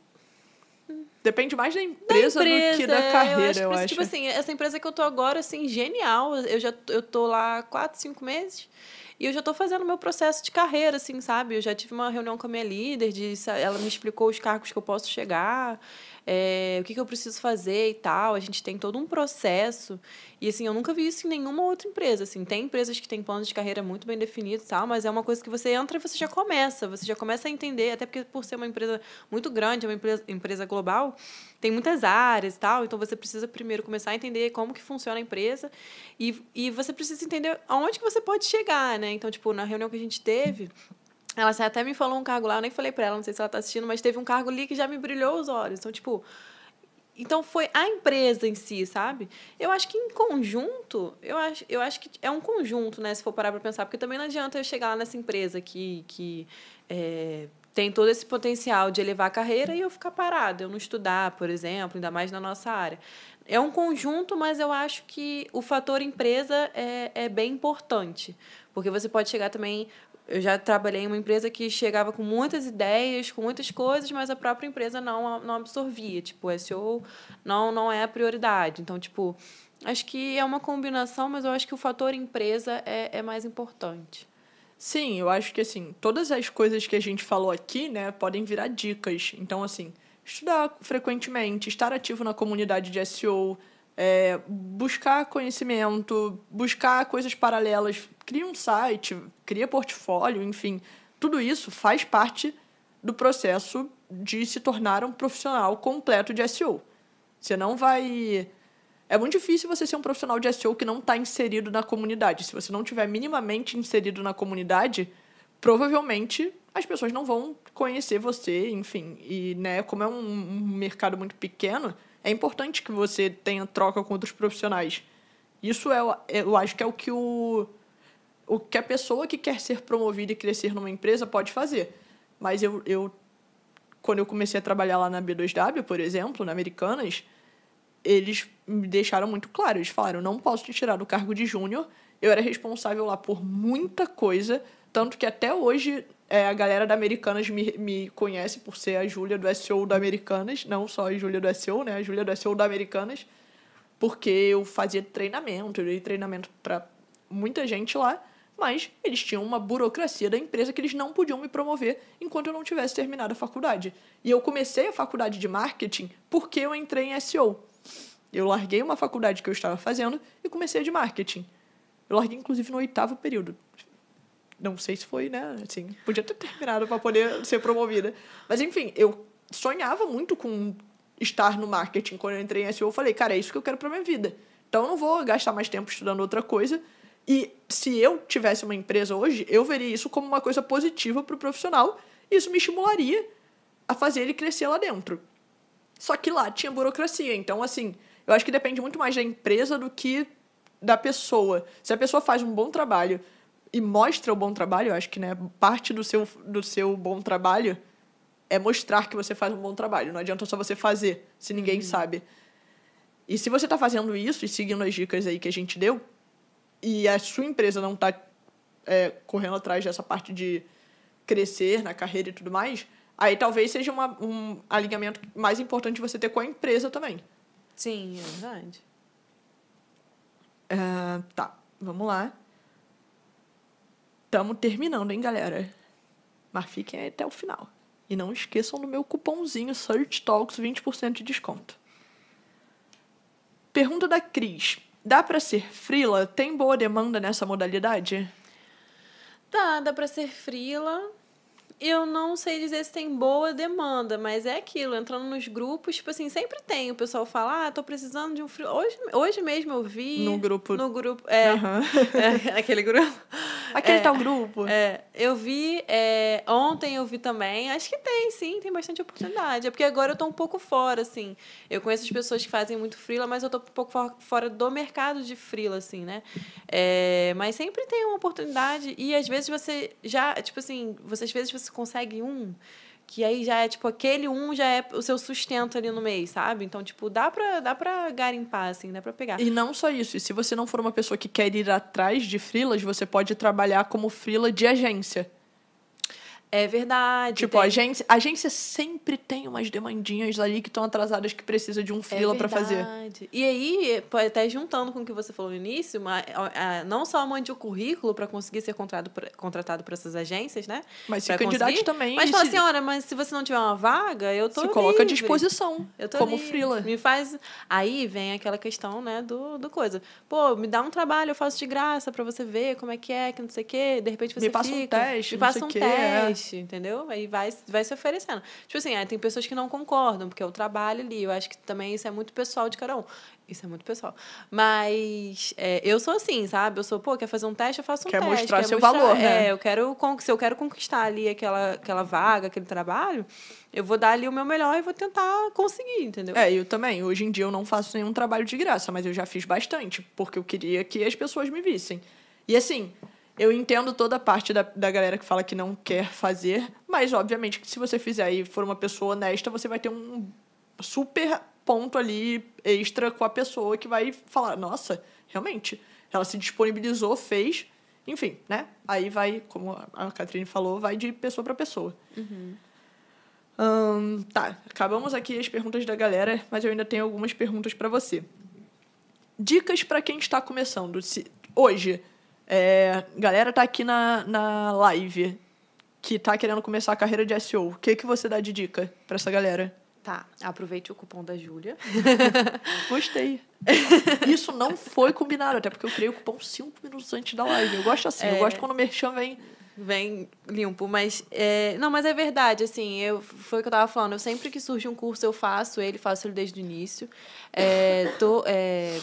Depende mais da da empresa, empresa. do que da carreira, eu acho. eu isso, acho. Tipo assim, essa empresa que eu tô agora, assim, genial. Eu já eu tô lá há quatro, cinco meses. E eu já estou fazendo meu processo de carreira, assim, sabe? Eu já tive uma reunião com a minha líder, de, ela me explicou os cargos que eu posso chegar é, o que, que eu preciso fazer e tal. A gente tem todo um processo. E, assim, eu nunca vi isso em nenhuma outra empresa. Assim, tem empresas que têm planos de carreira muito bem definidos tal, mas é uma coisa que você entra e você já começa. Você já começa a entender, até porque por ser uma empresa muito grande, uma empresa, empresa global, tem muitas áreas e tal. Então, você precisa primeiro começar a entender como que funciona a empresa e, e você precisa entender aonde que você pode chegar, né? Então, tipo, na reunião que a gente teve ela até me falou um cargo lá, eu nem falei para ela, não sei se ela está assistindo, mas teve um cargo ali que já me brilhou os olhos. Então, tipo, então foi a empresa em si, sabe? Eu acho que em conjunto, eu acho, eu acho que é um conjunto, né? Se for parar para pensar, porque também não adianta eu chegar lá nessa empresa que, que é, tem todo esse potencial de elevar a carreira e eu ficar parada, eu não estudar, por exemplo, ainda mais na nossa área. É um conjunto, mas eu acho que o fator empresa é, é bem importante, porque você pode chegar também eu já trabalhei em uma empresa que chegava com muitas ideias, com muitas coisas, mas a própria empresa não, não absorvia. Tipo, o SEO não, não é a prioridade. Então, tipo, acho que é uma combinação, mas eu acho que o fator empresa é, é mais importante. Sim, eu acho que, assim, todas as coisas que a gente falou aqui, né, podem virar dicas. Então, assim, estudar frequentemente, estar ativo na comunidade de SEO, é, buscar conhecimento, buscar coisas paralelas, cria um site, cria portfólio, enfim, tudo isso faz parte do processo de se tornar um profissional completo de SEO. Você não vai. É muito difícil você ser um profissional de SEO que não está inserido na comunidade. Se você não tiver minimamente inserido na comunidade, provavelmente as pessoas não vão conhecer você, enfim. E, né, como é um, mercado muito pequeno, é importante que você tenha troca com outros profissionais. Isso é, eu acho que é o que o, o que a pessoa que quer ser promovida e crescer numa empresa pode fazer. Mas eu, eu quando eu comecei a trabalhar lá na B2W, por exemplo, na Americanas, eles me deixaram muito claro. Eles falaram: não posso te tirar do cargo de júnior. Eu era responsável lá por muita coisa, tanto que até hoje é, a galera da Americanas me, me conhece por ser a Júlia do SEO da Americanas, não só a Júlia do SEO, né? A Júlia do SEO da Americanas, porque eu fazia treinamento, eu dei treinamento para muita gente lá, mas eles tinham uma burocracia da empresa que eles não podiam me promover enquanto eu não tivesse terminado a faculdade. E eu comecei a faculdade de marketing porque eu entrei em SEO. Eu larguei uma faculdade que eu estava fazendo e comecei de marketing. Eu larguei, inclusive, no oitavo período. Não sei se foi, né? Assim, podia ter terminado para poder ser promovida. Mas, enfim, eu sonhava muito com estar no marketing. Quando eu entrei em SEO, eu falei, cara, é isso que eu quero para minha vida. Então, eu não vou gastar mais tempo estudando outra coisa. E se eu tivesse uma empresa hoje, eu veria isso como uma coisa positiva para o profissional. E isso me estimularia a fazer ele crescer lá dentro. Só que lá tinha burocracia. Então, assim, eu acho que depende muito mais da empresa do que da pessoa. Se a pessoa faz um bom trabalho e mostra o bom trabalho, eu acho que né, parte do seu, do seu bom trabalho é mostrar que você faz um bom trabalho. Não adianta só você fazer, se ninguém uhum. sabe. E se você está fazendo isso e seguindo as dicas aí que a gente deu, e a sua empresa não está é, correndo atrás dessa parte de crescer na carreira e tudo mais, aí talvez seja uma, um alinhamento mais importante você ter com a empresa também. Sim, é verdade. Uh, tá, vamos lá. Estamos terminando, hein, galera? Mas fiquem até o final. E não esqueçam do meu cupomzinho Search Talks 20% de desconto. Pergunta da Cris. Dá para ser frila? Tem boa demanda nessa modalidade? Dá, dá para ser frila eu não sei dizer se tem boa demanda, mas é aquilo, entrando nos grupos, tipo assim, sempre tem. O pessoal fala, ah, tô precisando de um frio. Hoje, hoje mesmo eu vi. No grupo. No grupo. É. Uhum. [laughs] é aquele grupo. Aquele é, tal grupo. É. Eu vi. É, ontem eu vi também. Acho que tem, sim, tem bastante oportunidade. É porque agora eu tô um pouco fora, assim. Eu conheço as pessoas que fazem muito frila, mas eu tô um pouco fora do mercado de frila, assim, né? É, mas sempre tem uma oportunidade. E às vezes você já, tipo assim, você, às vezes você você consegue um, que aí já é, tipo, aquele um já é o seu sustento ali no mês, sabe? Então, tipo, dá pra, dá pra garimpar, assim, dá pra pegar. E não só isso, e se você não for uma pessoa que quer ir atrás de frilas, você pode trabalhar como frila de agência. É verdade. Tipo, tem- a agência, a agência sempre tem umas demandinhas ali que estão atrasadas que precisa de um É freela pra fazer. verdade. E aí, até juntando com o que você falou no início, uma- a- a- não só mande o currículo para conseguir ser contratado por, contratado por essas agências, né? Mas se Pra candidato conseguir. também. Mas fala se, assim, olha, mas se você não tiver uma vaga, eu tô se coloca à livre. disposição. Eu tô como livre. freela. Me faz. Aí vem aquela questão, né, do, do coisa. Pô, me dá um trabalho, eu faço de graça pra você ver como é que é, que não sei o quê. De repente você Me passa um teste, Me passa um quê, é. Entendeu? Aí vai, vai se oferecendo. Tipo assim, aí tem pessoas que não concordam, porque é o trabalho ali. Eu acho que também isso é muito pessoal de cada um. Isso é muito pessoal. Mas é, eu sou assim, sabe? Eu sou, pô, quer fazer um teste, eu faço um Quer teste. mostrar quer seu valor, né? É, eu quero, se eu quero conquistar ali aquela, aquela vaga, aquele trabalho, eu vou dar ali o meu melhor e vou tentar conseguir, entendeu? É, eu também. Hoje em dia eu não faço nenhum trabalho de graça, mas eu já fiz bastante, porque eu queria que as pessoas me vissem. E assim, eu entendo toda a parte da, da galera que fala que não quer fazer, mas obviamente que se você fizer e for uma pessoa honesta, você vai ter um super ponto ali extra com a pessoa que vai falar, nossa, realmente, ela se disponibilizou, fez, enfim, né? Aí vai, como a Catrine falou, vai de pessoa para pessoa. Ahn, tá, acabamos aqui as perguntas da galera, mas eu ainda tenho algumas perguntas para você. Dicas para quem está começando. Se, hoje, é, galera tá aqui na, na live que tá querendo começar a carreira de SEO. O que, que você dá de dica para essa galera? Tá, aproveite o cupom da Júlia. [laughs] Gostei. Isso não foi combinado, até porque eu criei o cupom cinco minutos antes da live. Eu gosto assim, eu É. gosto quando o Merchan vem. Vem limpo, mas é, não, mas é verdade, assim, eu foi o que eu tava falando, eu sempre que surge um curso eu faço ele, faço ele desde o início. É, tô, é,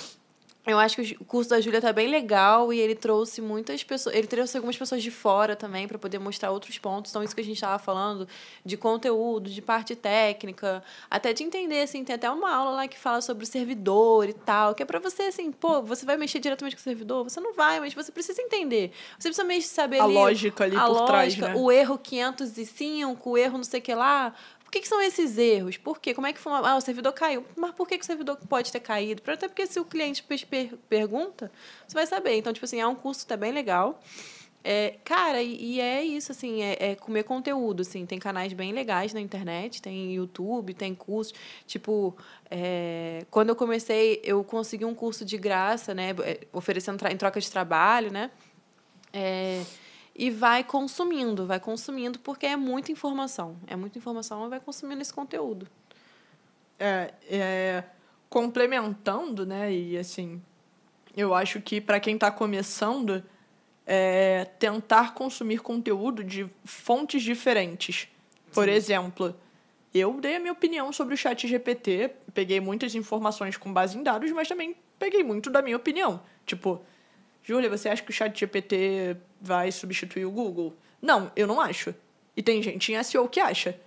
eu acho que o curso da Júlia tá bem legal e ele trouxe muitas pessoas, ele trouxe algumas pessoas de fora também para poder mostrar outros pontos. Então isso que a gente tava falando de conteúdo, de parte técnica, até de entender assim, tem até uma aula lá que fala sobre o servidor e tal, que é para você assim, pô, você vai mexer diretamente com o servidor, você não vai, mas você precisa entender. Você precisa mesmo saber A ali lógica ali a por trás, lógica, né? o erro 505, o erro não sei o que lá. Por que, que são esses erros? Por quê? Como é que foi? Ah, o servidor caiu. Mas por que, que o servidor pode ter caído? Até porque se o cliente per- per- pergunta, você vai saber. Então, tipo assim, é um curso que tá bem legal. É, cara, e, e é isso, assim, é, é comer conteúdo, assim. Tem canais bem legais na internet, tem YouTube, tem cursos. Tipo, é, quando eu comecei, eu consegui um curso de graça, né? é, Oferecendo em troca de trabalho, né? É, e vai consumindo, vai consumindo, porque é muita informação. É muita informação e vai consumindo esse conteúdo. É, é, complementando, né? E assim, eu acho que para quem está começando, é tentar consumir conteúdo de fontes diferentes. Por exemplo, eu dei a minha opinião sobre o chat GPT, peguei muitas informações com base em dados, mas também peguei muito da minha opinião. Tipo, Júlia, você acha que o chat GPT vai substituir o Google? Não, eu não acho. E tem gente em SEO que acha.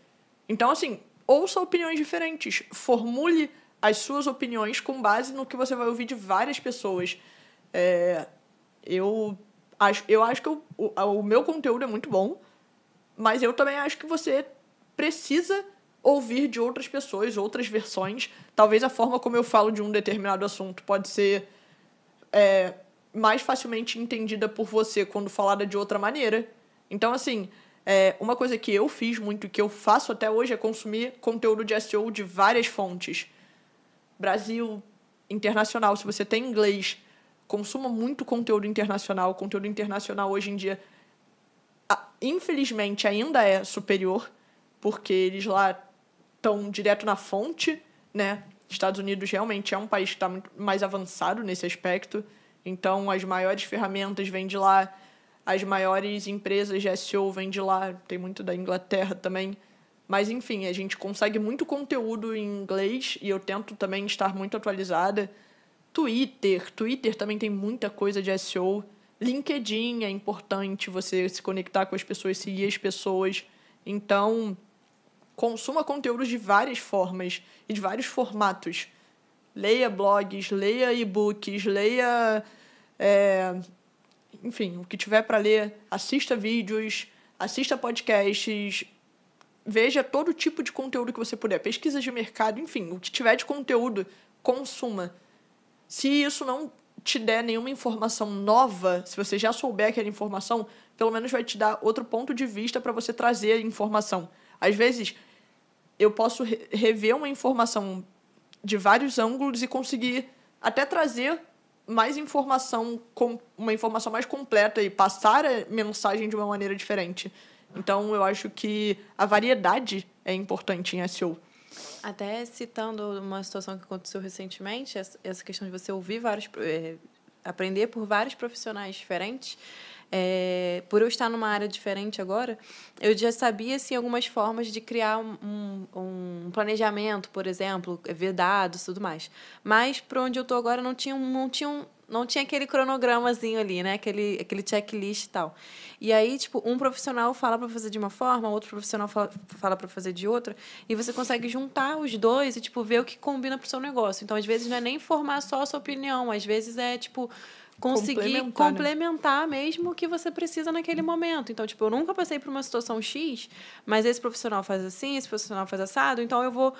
Então, assim, ouça opiniões diferentes. Formule as suas opiniões com base no que você vai ouvir de várias pessoas. É, eu, acho, eu acho que o, o, o meu conteúdo é muito bom, mas eu também acho que você precisa ouvir de outras pessoas, outras versões. Talvez a forma como eu falo de um determinado assunto pode ser é, mais facilmente entendida por você quando falada de outra maneira. Então, assim, é, uma coisa que eu fiz muito e que eu faço até hoje é consumir conteúdo de SEO de várias fontes. Brasil, internacional. Se você tem inglês, consuma muito conteúdo internacional. Conteúdo internacional hoje em dia, infelizmente, ainda é superior, porque eles lá estão direto na fonte, né? Estados Unidos realmente é um país que está mais avançado nesse aspecto. Então, as maiores ferramentas vêm de lá, as maiores empresas de SEO vêm de lá, tem muito da Inglaterra também. Mas, enfim, a gente consegue muito conteúdo em inglês e eu tento também estar muito atualizada. Twitter, Twitter também tem muita coisa de SEO. LinkedIn é importante você se conectar com as pessoas, seguir as pessoas. Então, consuma conteúdos de várias formas e de vários formatos. Leia blogs, leia e-books, leia. é, enfim, o que tiver para ler, assista vídeos, assista podcasts, veja todo tipo de conteúdo que você puder, pesquisa de mercado, enfim, o que tiver de conteúdo, consuma. Se isso não te der nenhuma informação nova, se você já souber aquela informação, pelo menos vai te dar outro ponto de vista para você trazer a informação. Às vezes, eu posso re rever uma informação de vários ângulos e conseguir até trazer mais informação, com uma informação mais completa e passar a mensagem de uma maneira diferente. Então, eu acho que a variedade é importante em SEO. Até citando uma situação que aconteceu recentemente, essa questão de você ouvir vários. É, aprender por vários profissionais diferentes. É, por eu estar numa área diferente agora, eu já sabia assim, algumas formas de criar um, um planejamento, por exemplo, ver dados tudo mais. Mas, para onde eu estou agora, não tinha, não tinha um, não tinha aquele cronogramazinho ali, né? Aquele, aquele checklist e tal. E aí, tipo, um profissional fala para fazer de uma forma, outro profissional fala, fala para fazer de outra, e você consegue juntar os dois e, tipo, ver o que combina pro seu negócio. Então, às vezes, não é nem formar só a sua opinião, às vezes é, tipo, conseguir complementar, complementar né? mesmo o que você precisa naquele momento. Então, tipo, eu nunca passei por uma situação X, mas esse profissional faz assim, esse profissional faz assado, então eu vou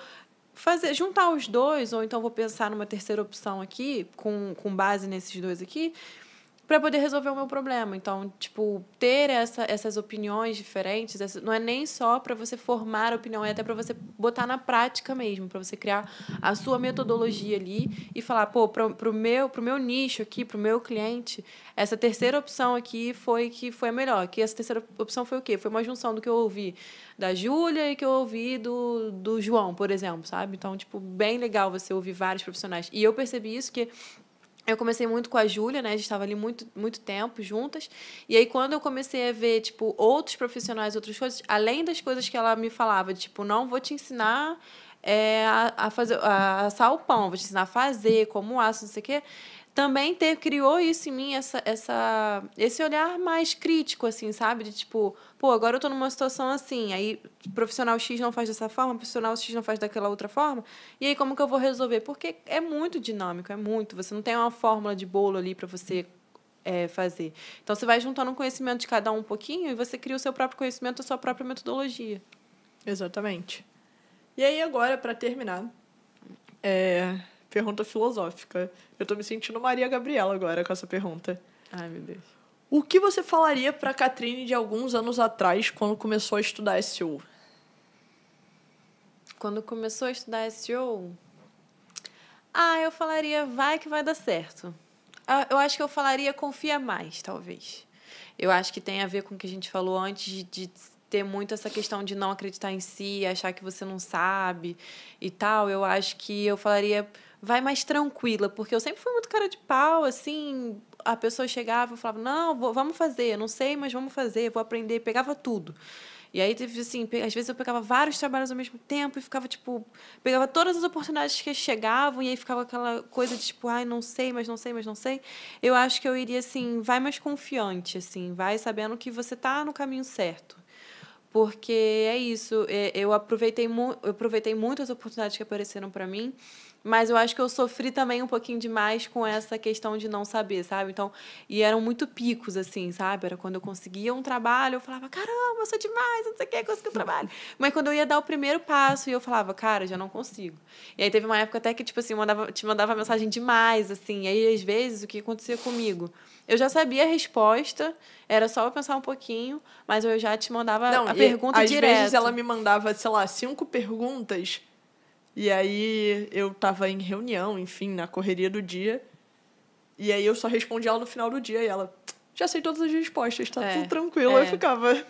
fazer juntar os dois, ou então vou pensar numa terceira opção aqui, com, com base nesses dois aqui, para poder resolver o meu problema. Então, tipo, ter essa, essas opiniões diferentes, essa, não é nem só para você formar opinião, é até para você botar na prática mesmo, para você criar a sua metodologia ali e falar, pô, para o meu, pro meu nicho aqui, para o meu cliente, essa terceira opção aqui foi que foi a melhor. Que essa terceira opção foi o quê? Foi uma junção do que eu ouvi da Júlia e que eu ouvi do, do João, por exemplo, sabe? Então, tipo, bem legal você ouvir vários profissionais. E eu percebi isso que eu comecei muito com a Júlia, né? A gente estava ali muito, muito tempo juntas. E aí, quando eu comecei a ver, tipo, outros profissionais, outras coisas, além das coisas que ela me falava, tipo, não vou te ensinar é, a, a, fazer, a assar o pão, vou te ensinar a fazer, como aço, não sei o quê também ter, criou isso em mim, essa, essa, esse olhar mais crítico, assim, sabe? De tipo, pô, agora eu tô numa situação assim, aí profissional X não faz dessa forma, profissional X não faz daquela outra forma, e aí como que eu vou resolver? Porque é muito dinâmico, é muito. Você não tem uma fórmula de bolo ali para você é, fazer. Então você vai juntando um conhecimento de cada um um pouquinho e você cria o seu próprio conhecimento, a sua própria metodologia. Exatamente. E aí, agora, para terminar, é, pergunta filosófica. Eu tô me sentindo Maria Gabriela agora com essa pergunta. Ai, meu Deus. O que você falaria para Catrine de alguns anos atrás, quando começou a estudar SEO? Quando começou a estudar SEO? Ah, eu falaria, vai que vai dar certo. Ah, eu acho que eu falaria, confia mais, talvez. Eu acho que tem a ver com o que a gente falou antes de ter muito essa questão de não acreditar em si, achar que você não sabe e tal. Eu acho que eu falaria vai mais tranquila, porque eu sempre fui muito cara de pau, assim, a pessoa chegava e falava, não, vou, vamos fazer, não sei, mas vamos fazer, vou aprender, pegava tudo. E aí, teve assim, às vezes eu pegava vários trabalhos ao mesmo tempo e ficava, tipo, pegava todas as oportunidades que chegavam e aí ficava aquela coisa de, tipo, ai, não sei, mas não sei, mas não sei. Eu acho que eu iria, assim, vai mais confiante, assim, vai sabendo que você tá no caminho certo. Porque é isso, é, eu aproveitei, eu aproveitei muitas oportunidades que apareceram para mim mas eu acho que eu sofri também um pouquinho demais com essa questão de não saber, sabe? Então, e eram muito picos, assim, sabe? Era quando eu conseguia um trabalho, eu falava, caramba, eu sou demais, não sei o que, consegui um trabalho. Mas quando eu ia dar o primeiro passo, e eu falava, cara, já não consigo. E aí teve uma época até que, tipo assim, mandava, te mandava mensagem demais, assim. E aí, às vezes, o que acontecia comigo? Eu já sabia a resposta, era só eu pensar um pouquinho, mas eu já te mandava não, a pergunta às direto. Às vezes ela me mandava, sei lá, cinco perguntas e aí eu tava em reunião, enfim, na correria do dia. E aí eu só respondi ela no final do dia e ela, já sei todas as respostas, tá é, tudo tranquilo. É. Eu ficava.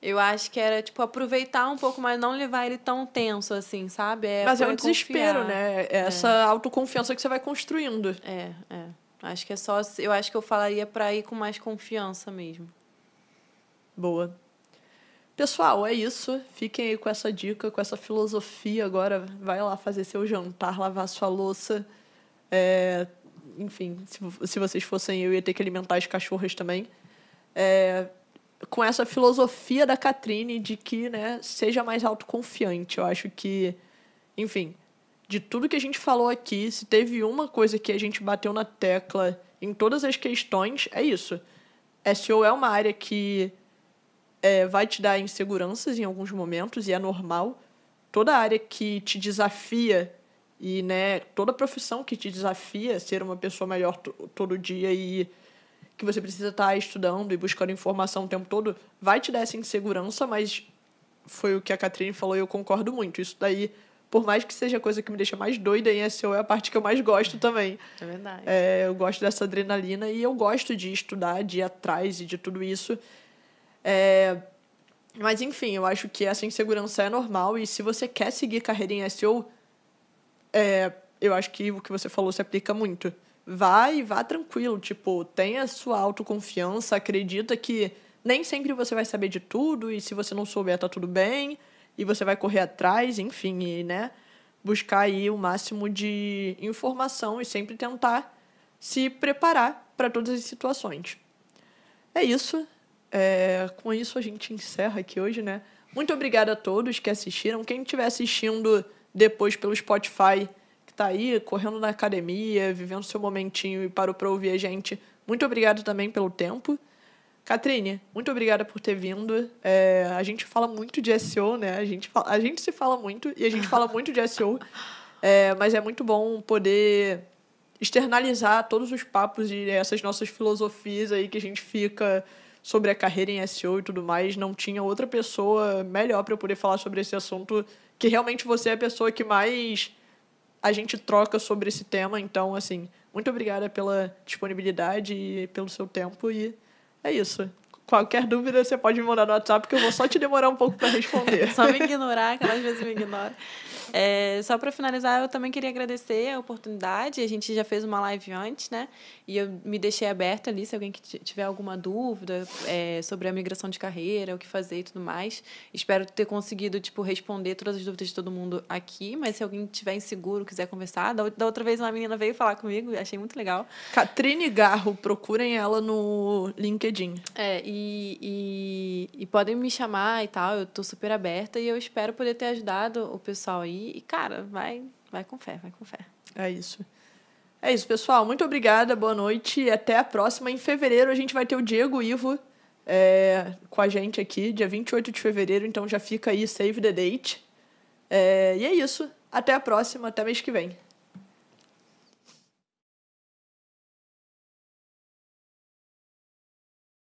Eu acho que era, tipo, aproveitar um pouco, mas não levar ele tão tenso, assim, sabe? É mas é um desespero, né? É, é essa autoconfiança que você vai construindo. É, é. Acho que é só. Eu acho que eu falaria para ir com mais confiança mesmo. Boa. Pessoal, é isso. Fiquem aí com essa dica, com essa filosofia. Agora vai lá fazer seu jantar, lavar sua louça. É, enfim, se, se vocês fossem eu, ia ter que alimentar as cachorras também. É, com essa filosofia da Catrine de que né, seja mais autoconfiante. Eu acho que, enfim, de tudo que a gente falou aqui, se teve uma coisa que a gente bateu na tecla em todas as questões, é isso. SEO é uma área que é, vai te dar inseguranças em alguns momentos, e é normal. Toda área que te desafia E, né, toda profissão que te desafia a ser uma pessoa melhor todo dia e que você precisa estar tá estudando e buscando informação o tempo todo, vai te dar essa insegurança, mas foi o que a Catrine falou e eu concordo muito. Isso daí, por mais que seja a coisa que me deixa mais doida em SEO, é a parte que eu mais gosto também. É verdade. É, eu gosto dessa adrenalina e eu gosto de estudar, de ir atrás e de tudo isso. É, mas, enfim, eu acho que essa insegurança é normal e se você quer seguir carreira em SEO, é, eu acho que o que você falou se aplica muito vai, vá tranquilo, tipo, tenha sua autoconfiança, acredita que nem sempre você vai saber de tudo e se você não souber tá tudo bem e você vai correr atrás, enfim, e, né, buscar aí o máximo de informação e sempre tentar se preparar para todas as situações. É isso. É, com isso a gente encerra aqui hoje, né? Muito obrigada a todos que assistiram. Quem estiver assistindo depois pelo Spotify, tá aí correndo na academia, vivendo seu momentinho e parou para ouvir a gente. Muito obrigado também pelo tempo. Catrine, muito obrigada por ter vindo. É, a gente fala muito de SEO, né? A gente, fala, a gente se fala muito e a gente fala muito de SEO, é, mas é muito bom poder externalizar todos os papos e essas nossas filosofias aí que a gente fica sobre a carreira em SEO e tudo mais. Não tinha outra pessoa melhor para eu poder falar sobre esse assunto, que realmente você é a pessoa que mais a gente troca sobre esse tema. Então, assim, muito obrigada pela disponibilidade e pelo seu tempo. E é isso. Qualquer dúvida você pode me mandar no WhatsApp, que eu vou só te demorar um pouco para [laughs] responder. só me ignorar, que às vezes me ignora. É, só para finalizar, eu também queria agradecer a oportunidade. A gente já fez uma live antes, né? E eu me deixei aberta ali, se alguém tiver alguma dúvida é, sobre a migração de carreira, o que fazer e tudo mais. Espero ter conseguido, tipo, responder todas as dúvidas de todo mundo aqui. Mas se alguém tiver inseguro, quiser conversar, da outra vez uma menina veio falar comigo, achei muito legal. Catrine Garro, procurem ela no LinkedIn. É, e, e, e podem me chamar e tal, eu tô super aberta e eu espero poder ter ajudado o pessoal aí e, cara, vai, vai com fé, vai com fé. É isso. É isso, pessoal. Muito obrigada, boa noite e até a próxima. Em fevereiro a gente vai ter o Diego Ivo é, com a gente aqui, dia 28 de fevereiro, então já fica aí, save the date. É, e é isso. Até a próxima, até mês que vem.